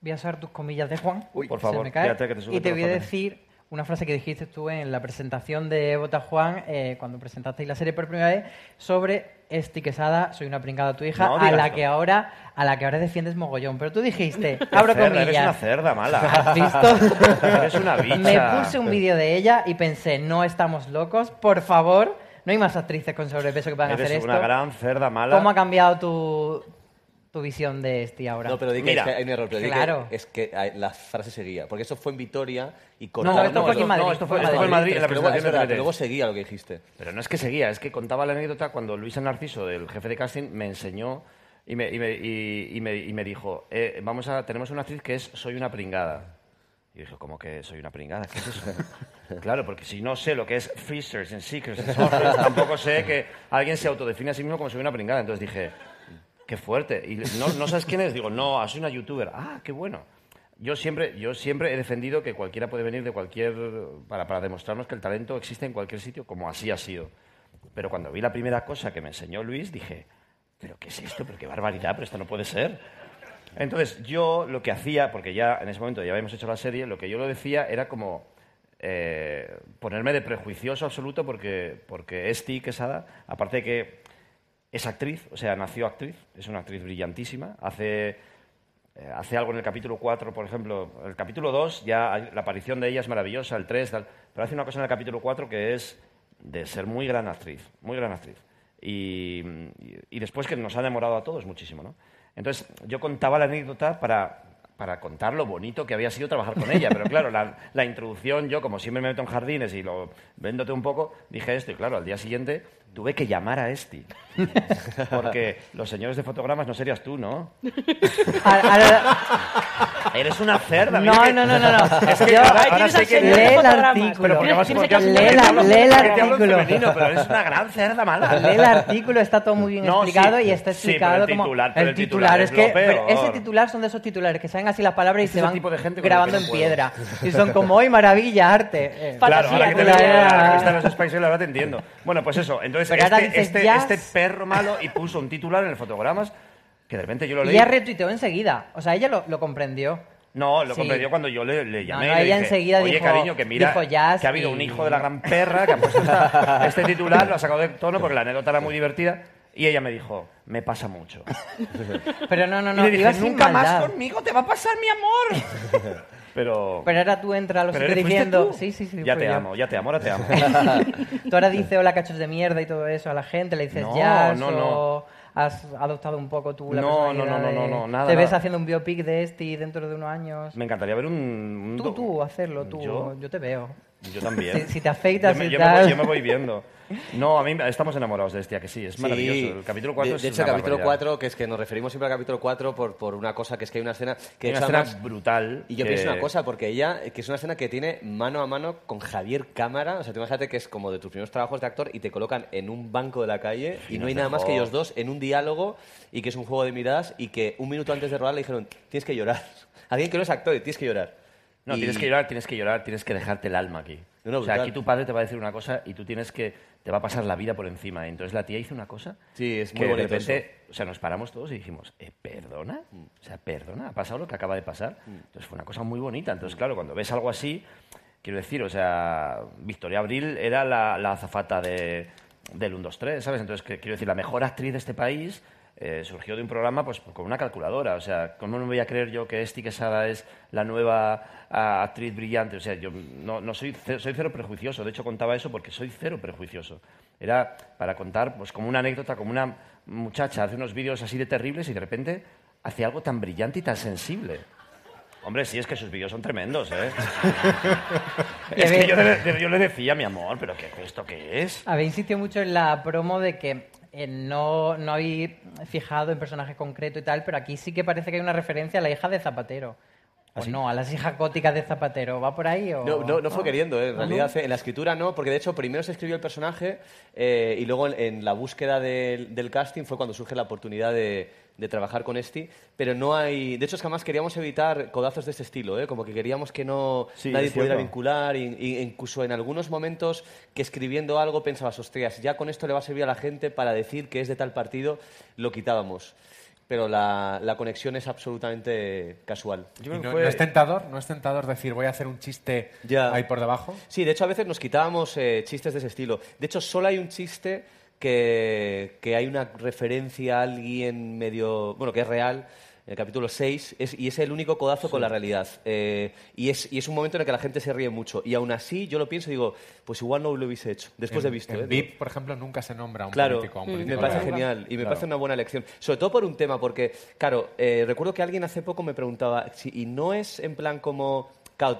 Voy a usar tus comillas de Juan. Uy, por se favor, me cae. fíjate que te y te voy a decir una frase que dijiste tú en la presentación de Bota Juan, eh, cuando presentasteis la serie por primera vez, sobre Esti Quesada, soy una pringada tu hija, No a la que ahora a la que ahora defiendes mogollón. Pero tú dijiste, abro Cerda, comillas. Eres una cerda mala. ¿Has visto? [LAUGHS] Eres una bicha. Me puse un vídeo de ella y pensé, no estamos locos, por favor, no hay más actrices con sobrepeso que puedan Eres hacer esto. una gran cerda mala. ¿Cómo ha cambiado tu, tu visión de Esti ahora? No, pero di que, Mira, es que hay un error. Pero di que claro. es que la frase seguía. Porque eso fue en Vitoria y No, cortaron... esto fue aquí en Madrid. No, esto fue, en Madrid, en la luego- presentación es verdad, luego seguía lo que dijiste. Pero no es que seguía, es que contaba la anécdota cuando Luis Narciso, del jefe de casting, me enseñó y me, y me, y- y me- y me dijo, eh, vamos a, tenemos una actriz que es Soy una pringada. Y dije, ¿cómo que soy una pringada? ¿Qué es eso? [LAUGHS] claro, porque si no sé lo que es Fishers and Seekers and tampoco sé que alguien se autodefine a sí mismo como soy una pringada. Entonces dije, qué fuerte. Y no, ¿no sabes quién es? Digo, no, ah, soy una youtuber. Ah, qué bueno. Yo siempre, yo siempre he defendido que cualquiera puede venir de cualquier... Para, para demostrarnos que el talento existe en cualquier sitio, como así ha sido. Pero cuando vi la primera cosa que me enseñó Luis, dije, ¿pero qué es esto? ¿Pero qué barbaridad? ¿Pero esto no puede ser? Entonces, yo lo que hacía, porque ya en ese momento ya habíamos hecho la serie, lo que yo lo decía era como eh, ponerme de prejuicioso absoluto porque, porque Esti Quesada, aparte de que es actriz, o sea, nació actriz, es una actriz brillantísima, hace, eh, hace algo en el capítulo 4, por ejemplo, el capítulo 2, ya la aparición de ella es maravillosa, el 3, tal, pero hace una cosa en el capítulo 4 que es de ser muy gran actriz, muy gran actriz. Y, y- después que nos ha enamorado a todos muchísimo, ¿no? Entonces, yo contaba la anécdota para, para contar lo bonito que había sido trabajar con ella, pero claro, la, la introducción, yo como siempre me meto en jardines y lo véndote un poco, dije esto y claro, al día siguiente tuve que llamar a Esti. [LAUGHS] Porque los señores de fotogramas no serías tú, ¿no? Eres una cerda. No, no, no, no, no. Es que Yo- ahora, ahora sé que señor de fotogramas. Pero porque Tienes porque lee lee el en artículo. femenino, pero eres una gran cerda mala. Lee el artículo, está todo muy bien No, explicado sí. y está Sí, pero explicado el como el titular es es que ese titular son de esos titulares que saben así las palabras y se el van tipo de gente con el grabando en piedra y son como hoy maravilla arte Eh, Claro, ahora que te veo era- la revista de Spice Girls, ahora te entiendo. Bueno, pues eso. Entonces, Pero ahora este, dices este, este perro malo y puso un titular en el fotogramas que de repente yo lo y leí. ella retuiteó enseguida o sea ella lo, lo comprendió No, lo Sí. comprendió cuando yo le, le llamé. no, y le ella dije, enseguida Oye, dijo- cariño, que mira, que ha habido y- un hijo de la gran perra que ha puesto esta- [LAUGHS] este titular, lo ha sacado de tono porque la anécdota era muy divertida. Y ella me dijo, me pasa mucho. pero no no y no le dije, nunca más conmigo te va a pasar mi amor. [LAUGHS] Pero... pero ahora tú entras a los sitios diciendo sí sí sí Ya te yo. amo, ya te amo, ahora te amo. [LAUGHS] tú ahora dices hola cachos de mierda y todo eso a la gente le dices No, jazz no, o no. has adoptado un poco tú la No, no, no, no, no, no, nada, te ves nada. haciendo un biopic de este dentro de unos años Me encantaría ver un... un Tú, tú, hacerlo, tú. ¿Yo? Yo, te veo. Yo también. [LAUGHS] Si, si te afeitas yo me, yo me voy, yo me voy viendo. No, a mí estamos enamorados de este, ¿a que sí, es maravilloso. Sí. El capítulo 4 de, es de hecho, el capítulo barbaridad. 4, que es que nos referimos siempre al capítulo 4 por, por una cosa, que es que hay una escena que Hay una escena más- brutal. Y yo que- pienso una cosa, porque ella, que es una escena que tiene mano a mano con Javier Cámara, o sea, tú imagínate que es como de tus primeros trabajos de actor y te colocan en un banco de la calle y Y no hay nada más que ellos dos en un diálogo y que es un juego de miradas y que un minuto antes de rodar le dijeron, tienes que llorar. [LAUGHS] Alguien que no es actor y tienes que llorar. No, Y- tienes que llorar, tienes que llorar, tienes que dejarte el alma aquí. No, no, o sea, aquí tu padre te va a decir una cosa y tú tienes que... Te va a pasar la vida por encima. Entonces la tía hizo una cosa Sí, es muy que de bonito repente... O sea, nos paramos todos y dijimos, eh, ¿perdona? O sea, ¿perdona? ¿Ha pasado lo que acaba de pasar? Entonces fue una cosa muy bonita. Entonces, claro, cuando ves algo así... Quiero decir, o sea, Victoria Abril era la, la azafata de, del 1, 2, 3, ¿sabes? Entonces, que- quiero decir, la mejor actriz de este país eh, surgió de un programa pues con una calculadora. O sea, ¿cómo no me voy a creer yo que Esti Quesada es la nueva ah, actriz brillante? O sea, yo no, no soy, soy cero prejuicioso. De hecho, contaba eso porque soy cero prejuicioso. Era para contar pues como una anécdota, como una muchacha hace unos vídeos así de terribles y de repente hace algo tan brillante y tan sensible. Hombre, sí, es que sus vídeos son tremendos, ¿eh? [LAUGHS] es que yo le, yo le decía, mi amor, ¿pero qué, esto qué es? Habéis insistido mucho en la promo de que eh, no, no habéis fijado en personajes concretos y tal, pero aquí sí que parece que hay una referencia a la hija de Zapatero. ¿Ah, O no, a las hijas góticas de Zapatero. ¿Va por ahí o...? No, no, no fue queriendo, ¿eh? en ¿Ah, realidad en la escritura no, porque de hecho primero se escribió el personaje eh, y luego en, en la búsqueda del, del casting fue cuando surge la oportunidad de, de trabajar con Esti, pero no hay... De hecho es que además queríamos evitar codazos de este estilo, ¿eh? como que queríamos que no Sí, nadie pudiera vincular, y, y incluso en algunos momentos que escribiendo algo pensabas, ostras, ya con esto le va a servir a la gente para decir que es de tal partido, lo quitábamos. Pero la, la conexión es absolutamente casual. ¿Y no, no es tentador? ¿No es tentador decir voy a hacer un chiste ahí por debajo? Sí, de hecho a veces nos quitábamos eh, chistes de ese estilo. De hecho, solo hay un chiste que, que hay una referencia a alguien medio, bueno, que es real, en el capítulo 6, es, y es el único codazo con la realidad. Eh, y, es, y es un momento en el que la gente se ríe mucho. Y aún así, yo lo pienso y digo, pues igual no lo hubiese hecho, después en, de visto. En ¿eh? VIP, por ejemplo, nunca se nombra a un Claro, político. a un me político parece real. genial y me Claro. parece una buena elección. Sobre todo por un tema, porque, claro, eh, recuerdo que alguien hace poco me preguntaba, si, y no es en plan como.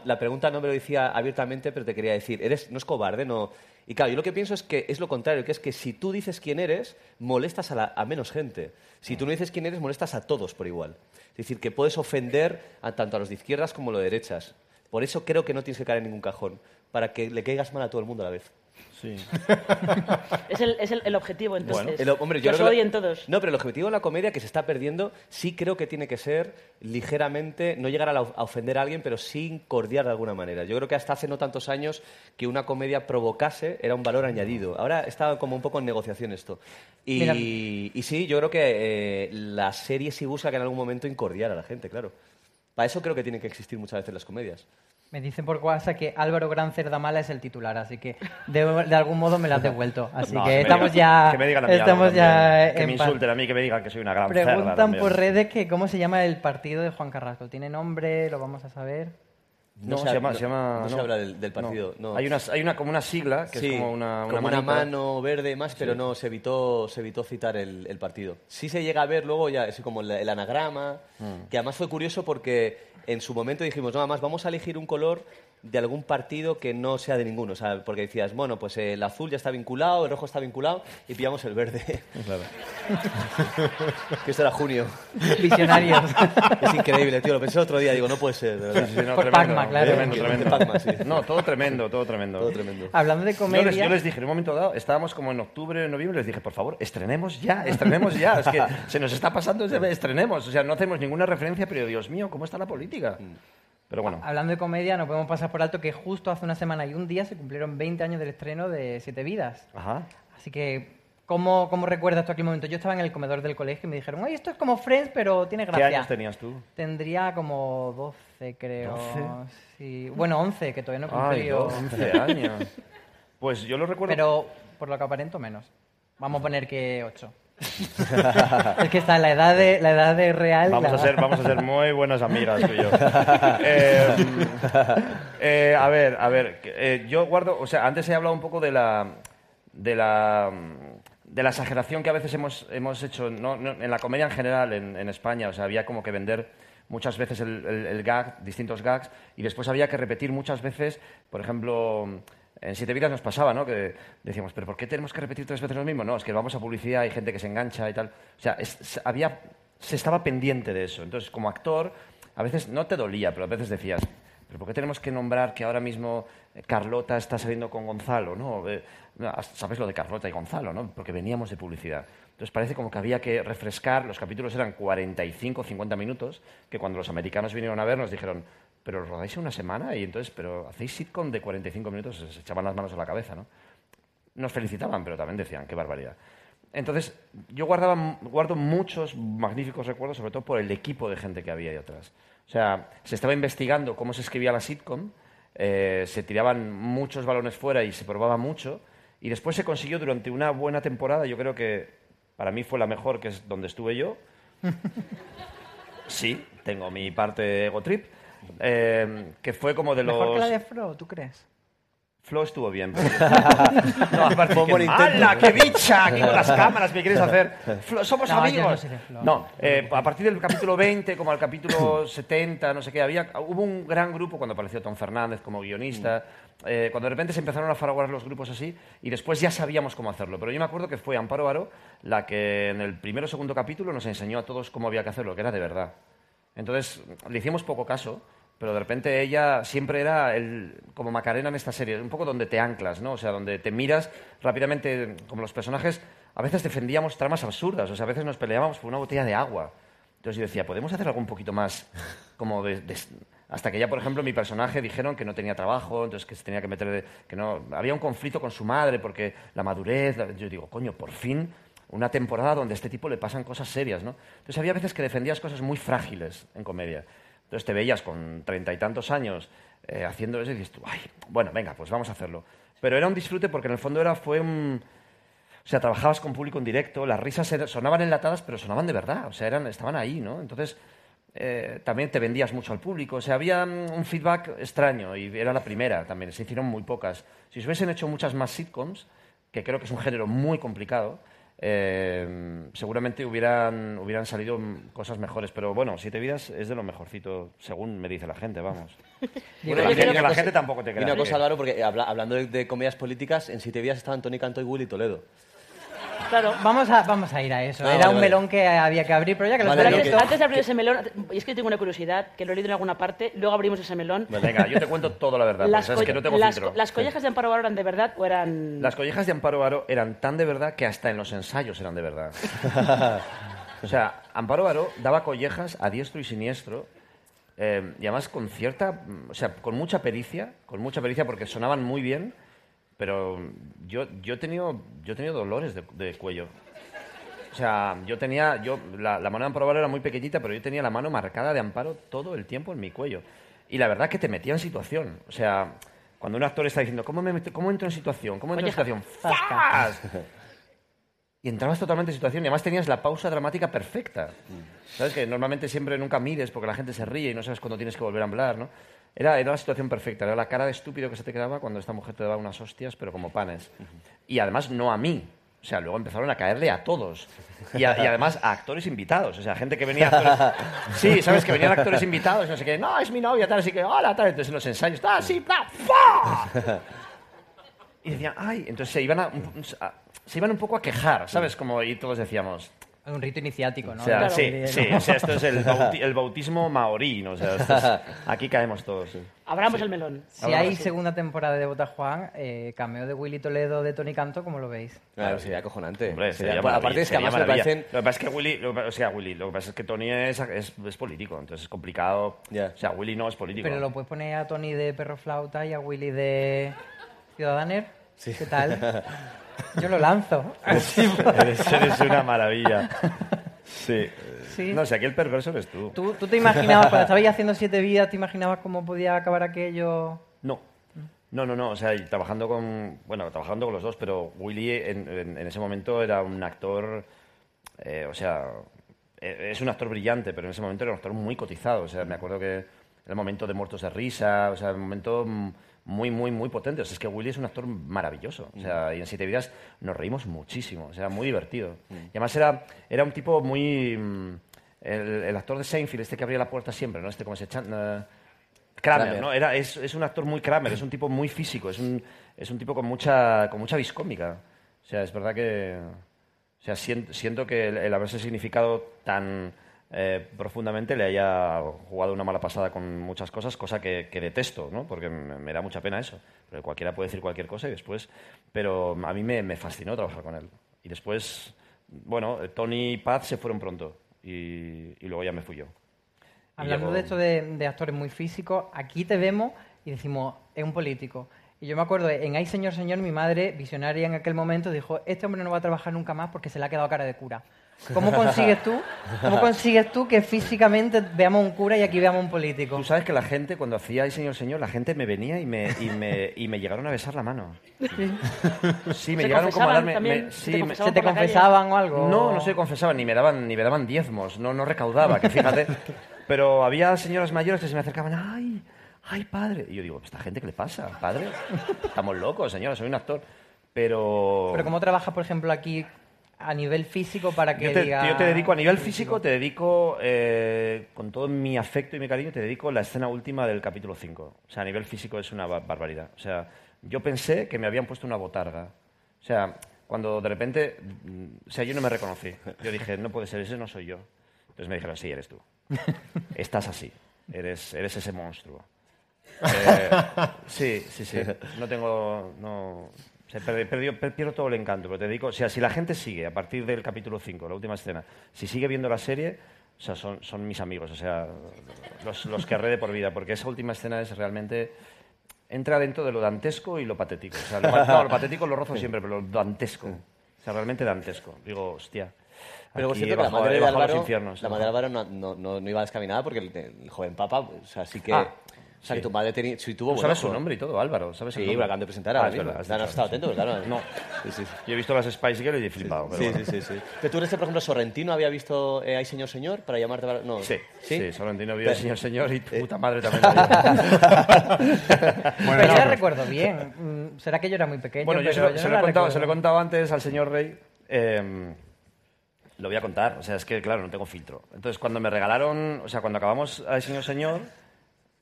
La pregunta no me lo decía abiertamente, pero te quería decir, eres, no es cobarde, no. Y claro, yo lo que pienso es que es lo contrario, que es que si tú dices quién eres, molestas a, la- a menos gente. Si tú no dices quién eres, molestas a todos por igual. Es decir, que puedes ofender a, tanto a los de izquierdas como a los de derechas. Por eso creo que no tienes que caer en ningún cajón, para que le caigas mal a todo el mundo a la vez. Sí. [LAUGHS] Es el, es el, el objetivo, entonces. El- hombre, yo os creo que odien todos. No, pero el objetivo de la comedia que se está perdiendo sí creo que tiene que ser ligeramente, no llegar a, la- a ofender a alguien, pero sí cordiar de alguna manera. Yo creo que hasta hace no tantos años que una comedia provocase era un valor añadido. Ahora está como un poco en negociación esto. Y, y sí, yo creo que eh, la serie sí busca que en algún momento incordiar a la gente, claro. Para eso creo que tienen que existir muchas veces las comedias. Me dicen por WhatsApp que Álvaro Gran Cerdamala es el titular, así que de, de algún modo me lo has devuelto. Así [LAUGHS] No, que estamos ya. Que me digan a mí algo estamos ya. Que me insulten a mí, que me digan que soy una gran cerda Preguntan por redes que cómo se llama el partido de Juan Carrasco. ¿Tiene nombre? ¿Lo vamos a saber? No, se se, ha- llama, no- se llama- no se habla del- del partido, no. Hay, una, hay una, como una sigla que Sí, es como una, como una mano verde y más, pero no, se evitó, se evitó citar el, el partido. Sí se llega a ver luego ya, es como el, el anagrama, Mm. que además fue curioso porque en su momento dijimos, nada más vamos a elegir un color de algún partido que no sea de ninguno, o sea, porque decías, bueno, pues el azul ya está vinculado, el rojo está vinculado, y pillamos el verde. [LAUGHS] que esto era junio. Visionarios. es increíble, tío, lo pensé el otro día, digo, no puede ser, de verdad. Sí, sí, no, Por claro. Tremendo, tremendo. Sí. No, todo tremendo, todo tremendo. Todo tremendo. Hablando de Yo comedia. les, yo les dije, en un momento dado, estábamos como en octubre, noviembre, les dije, por favor, estrenemos ya, estrenemos ya. Es que [LAUGHS] se nos está pasando, estrenemos. O sea, no hacemos ninguna referencia, pero Dios mío, ¿cómo está la política? Pero bueno, Hablando de comedia, no podemos pasar por alto que justo hace una semana y un día se cumplieron 20 años del estreno de Siete Vidas. ajá. Así que, ¿cómo, cómo recuerdas tú aquel momento? Yo estaba en el comedor del colegio y me dijeron, oye, esto es como Friends, pero tiene ¿Qué gracia. años tenías tú? Tendría como 12, creo. 12. Sí. Bueno, 11, que todavía no he Ay, cumplido. 11 [LAUGHS] años. Pues yo lo recuerdo. Pero, por lo que aparento, menos. Vamos a poner que 8. [LAUGHS] es que está la edad de, la edad de real. Vamos la- a, ser, vamos a ser muy buenas amigas tú y yo. [LAUGHS] Eh, eh, a ver, a ver. eh, yo guardo, o sea, antes he hablado un poco de la, de la, de la exageración que a veces hemos, hemos hecho no, no, en la comedia en general en, en España. O sea, había como que vender muchas veces el, el- el gag, distintos gags, y después había que repetir muchas veces, por ejemplo, en Siete Vidas nos pasaba, ¿no? Que decíamos, ¿pero por qué tenemos que repetir tres veces lo mismo? No, es que vamos a publicidad, hay gente que se engancha y tal. O sea, es- había, se estaba pendiente de eso. Entonces, como actor, a veces no te dolía, pero a veces decías, ¿pero por qué tenemos que nombrar que ahora mismo eh, Carlota está saliendo con Gonzalo? ¿no? Eh, ¿Sabes lo de Carlota y Gonzalo? ¿no? Porque veníamos de publicidad. Entonces parece como que había que refrescar, los capítulos eran 45, 50 minutos, que cuando los americanos vinieron a ver nos dijeron, pero ¿lo rodáis en una semana y entonces, pero hacéis sitcom de 45 minutos, se echaban las manos a la cabeza, ¿no? Nos felicitaban, pero también decían, qué barbaridad. Entonces, yo guardaba, guardo muchos magníficos recuerdos, sobre todo por el equipo de gente que había detrás. O sea, se estaba investigando cómo se escribía la sitcom, eh, se tiraban muchos balones fuera y se probaba mucho, y después se consiguió durante una buena temporada, yo creo que para mí fue la mejor, que es donde estuve yo. [LAUGHS] Sí, tengo mi parte ego trip. Eh, que fue como de los... Mejor que la de Fro, ¿tú crees? Flo estuvo bien. pero- [LAUGHS] no, aparte que, intento. ¡Hala, qué bicha! Aquí con las cámaras, ¿me quieres hacer? Flo, somos No, amigos. no Flo. No, eh, a partir del capítulo 20, como al capítulo 70, no sé qué, había, hubo un gran grupo cuando apareció Tom Fernández como guionista, eh, cuando de repente se empezaron a fraguar los grupos así, y después ya sabíamos cómo hacerlo. Pero yo me acuerdo que fue Amparo Aro la que en el primero o segundo capítulo nos enseñó a todos cómo había que hacerlo, que era de verdad. Entonces, le hicimos poco caso, pero de repente ella siempre era el, como Macarena en esta serie, un poco donde te anclas, ¿no? O sea, donde te miras rápidamente, como los personajes, a veces defendíamos tramas absurdas, o sea, a veces nos peleábamos por una botella de agua. Entonces yo decía, ¿podemos hacer algo un poquito más como de... de- hasta que ya, por ejemplo, mi personaje dijeron que no tenía trabajo, entonces que se tenía que meter... de- que no... Había un conflicto con su madre porque la madurez... Yo digo, coño, por fin una temporada donde a este tipo le pasan cosas serias, ¿no? Entonces había veces que defendías cosas muy frágiles en comedia. Entonces te veías con treinta y tantos años eh, haciendo eso y dices tú, ay, bueno, venga, pues vamos a hacerlo. Pero era un disfrute porque en el fondo era, fue un... O sea, trabajabas con público en directo, las risas sonaban enlatadas, pero sonaban de verdad, o sea, eran, estaban ahí, ¿no? Entonces, eh, también te vendías mucho al público, o sea, había mm, un feedback extraño y era la primera también, se hicieron muy pocas. Si se hubiesen hecho muchas más sitcoms, que creo que es un género muy complicado, eh, seguramente hubieran, hubieran salido cosas mejores. Pero bueno, Siete Vidas es de lo mejorcito, según me dice la gente, vamos. [LAUGHS] Bueno, la, gente, la gente tampoco te Y crea. una cosa, que- Álvaro, porque habla- hablando de, de comedias políticas, en Siete Días estaban Tony Canto y Willy Toledo. Claro, vamos a, vamos a ir a eso. Ah, Era vale, un vale. melón que había que abrir, pero ya que lo Vale, lo Antes, que- abierto- antes de abrir ese melón, y es que tengo una curiosidad, que lo he leído en alguna parte, luego abrimos ese melón. Venga, yo te cuento toda la verdad, porque sabes que no tengo las, filtro. co- ¿Las collejas de Amparo Baró eran de verdad o eran...? Las collejas de Amparo Baró eran tan de verdad que hasta en los ensayos eran de verdad. [LAUGHS] o sea, Amparo Baró daba collejas a diestro y siniestro, eh, y además con cierta, mm, o sea, con mucha pericia, con mucha pericia porque sonaban muy bien, pero yo, yo, he, tenido, yo he tenido dolores de, de cuello. O sea, yo tenía, yo, la, la mano de Amparo era muy pequeñita, pero yo tenía la mano marcada de Amparo todo el tiempo en mi cuello. Y la verdad que te metía en situación. O sea, cuando un actor está diciendo, ¿cómo, me meto- cómo entro en situación? ¿Cómo entro en Colleja. situación? ¡Fas! Y entrabas totalmente en situación y además tenías la pausa dramática perfecta. ¿Sabes? Que normalmente siempre nunca mides porque la gente se ríe y no sabes cuándo tienes que volver a hablar, ¿no? Era, era la situación perfecta, era la cara de estúpido que se te quedaba cuando esta mujer te daba unas hostias, pero como panes. Y además no a mí. O sea, luego empezaron a caerle a todos. Y, a- y además a actores invitados. O sea, gente que venía... Actores... [LAUGHS] Sí, ¿sabes? Que venían actores invitados, no sé qué. No, es mi novia, tal, así que, hola, tal. Entonces en los ensayos, tal, sí, tal, ¡fa! Y decían, ay, entonces se iban a- se iban un poco a quejar, ¿sabes? Como, y todos decíamos... Un rito iniciático, ¿no? O sea, Claro. sí, sí, o sea, esto es el, [LAUGHS] bauti- el bautismo maorí, ¿no? O sea, esto es- aquí caemos todos. sí. Abramos el melón. Si hay segunda temporada de Bota Juan, eh, cameo de Willy Toledo de Tony Canto, ¿cómo lo veis? Claro, sería acojonante. Hombre, Sería- sería aparte es que además me parecen... Lo que pasa es que Willy, lo o sea, Willy, lo que pasa es que Tony es, es, es político, entonces es complicado. O sea, Willy no es político. Pero lo puedes poner a Tony de Perro Flauta y a Willy de Ciudadaner. ¿Qué tal? [LAUGHS] Yo lo lanzo. eres, eres una maravilla. Sí. Sí. No, si aquí el perverso eres tú. ¿Tú, tú te imaginabas, cuando estabais haciendo Siete Vidas, te imaginabas cómo podía acabar aquello? No. No, no, no. O sea, y trabajando con. Bueno, trabajando con los dos, pero Willy en, en- en ese momento era un actor. eh, o sea, eh, es un actor brillante, pero en ese momento era un actor muy cotizado. O sea, me acuerdo que era el momento de Muertos de Risa, o sea, un momento mm, muy, muy, muy potente. O sea, es que Willy es un actor maravilloso. O sea, y en Siete Vidas nos reímos muchísimo. O sea, muy divertido. Y además era, era un tipo muy. mm, El, el actor de Seinfeld, este que abría la puerta siempre, ¿no? Este, como se echan. eh, Kramer, Kramer. ¿no? Era, es, es un actor muy Kramer, es un tipo muy físico, es un, es un tipo con mucha, con mucha viscómica. O sea, es verdad que... O sea, siento, siento que el, el haberse significado tan eh, profundamente le haya jugado una mala pasada con muchas cosas, cosa que, que detesto, ¿no? Porque me, me da mucha pena eso. Pero cualquiera puede decir cualquier cosa y después... Pero a mí me, me fascinó trabajar con él. Y después, bueno, Tony y Paz se fueron pronto y, y luego ya me fui yo. Hablando de esto de, de actores muy físicos, aquí te vemos y decimos, es un político. Y yo me acuerdo, en Ay Señor Señor, mi madre, visionaria en aquel momento, dijo, este hombre no va a trabajar nunca más porque se le ha quedado cara de cura. ¿Cómo consigues tú, cómo consigues tú que físicamente veamos un cura y aquí veamos un político? Tú sabes que la gente, cuando hacía Ay Señor Señor, la gente me venía y me, y me, y me llegaron a besar la mano. Sí, me ¿Se llegaron como a darme... me- ¿Se sí, te confesaban o algo? No, no se confesaban, ni me daban, ni me daban diezmos, no, no recaudaba, que fíjate. Pero había señoras mayores que se me acercaban, ¡ay! ¡ay, padre! Y yo digo, ¿esta gente qué le pasa, padre? Estamos locos, señora, soy un actor. Pero... Pero ¿cómo trabajas, por ejemplo, aquí a nivel físico para que Yo te, diga... yo te dedico, a nivel físico, te dedico, eh, con todo mi afecto y mi cariño, te dedico la escena última del capítulo 5. O sea, a nivel físico es una ba- barbaridad. O sea, yo pensé que me habían puesto una botarga. O sea, cuando de repente, mm, o sea, yo no me reconocí. Yo dije, no puede ser, ese no soy yo. Entonces me dijeron, sí, eres tú. [LAUGHS] Estás así. Eres, eres ese monstruo. [LAUGHS] Eh, sí, sí, sí. No tengo. No, se perdi- perdió- per- pierdo todo el encanto, pero te digo, o sea, si la gente sigue a partir del capítulo 5, la última escena, si sigue viendo la serie, o sea, son, son mis amigos, o sea, los, los querré de por vida, porque esa última escena es realmente. Entra dentro de lo dantesco y lo patético. O sea, lo, no, lo patético lo rozo siempre, pero lo dantesco. O sea, realmente dantesco. Digo, hostia. Pero aquí he que la bajado- madre de bajado a los Álvaro, infiernos. la madre de Álvaro no, no, no, no iba descaminada porque el, el joven papa, o sea, sí que... Ah, o sea, sí. que tu madre tenía, sí tuvo Tú buen sabes ojo. su nombre y todo, Álvaro. ¿sabes el Sí, nombre? me acaban de presentar Ah, ahora es mismo. verdad, has estado sí. atento, claro. No. Sí, sí. Yo he visto las Spice Girls y he flipado. pero Sí, bueno. sí, sí, sí. Pero tú eres, por ejemplo, Sorrentino, había visto eh, Ay Señor Señor para llamarte... para- No. Sí, ¿Sí? sí, Sorrentino vio Pero- señor señor y Eh. tu puta madre también. lo vio. [LAUGHS] Pero yo la recuerdo bien. Mm, Será que yo era muy pequeño, Bueno, yo se pero lo, yo se no lo he la contado, se lo he contado antes al señor Rey. eh, lo voy a contar. O sea, es que, claro, no tengo filtro. Entonces, cuando me regalaron, o sea, cuando acabamos al señor señor,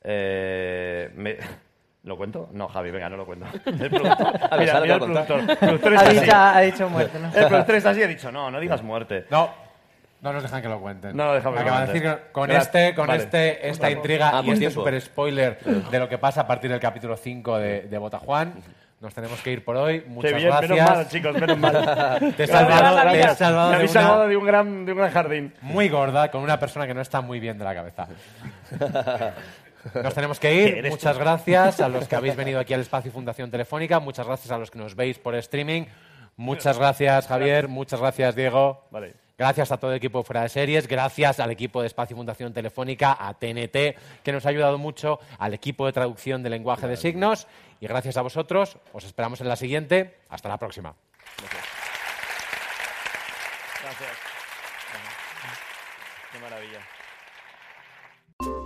eh, me- [LAUGHS] ¿Lo cuento? No, Javi, venga, no lo cuento. [LAUGHS] El productor, mira, mira el productor. El productor Ha dicho, así. ha dicho muerte, ¿no? El productor está así y ha dicho, no, no digas muerte. No, no nos dejan que lo cuenten. No, déjame que lo Acaba de decir que con Gracias. este, con Vale. este, esta intriga Ah, y por este tiempo. super spoiler de lo que pasa a partir del capítulo 5 de, de Botajuan, nos tenemos que ir por hoy. Muchas Qué bien, gracias. menos mal, chicos, menos mal. [LAUGHS] Te he salvado, te he salvado Me de habéis una salvado de un gran, de un gran jardín. muy gorda con una persona que no está muy bien de la cabeza. Nos tenemos que ¿Quién ir. [LAUGHS] Muchas tú? gracias a los que habéis [LAUGHS] venido aquí al espacio Fundación Telefónica. Muchas gracias a los que nos veis por streaming. Muchas gracias, Javier. Muchas gracias, Diego. Vale. Gracias a todo el equipo de Fuera de Series, gracias al equipo de Espacio Fundación Telefónica, a TNT, que nos ha ayudado mucho, al equipo de traducción de lenguaje de signos y gracias a vosotros. Os esperamos en la siguiente. Hasta la próxima. Gracias.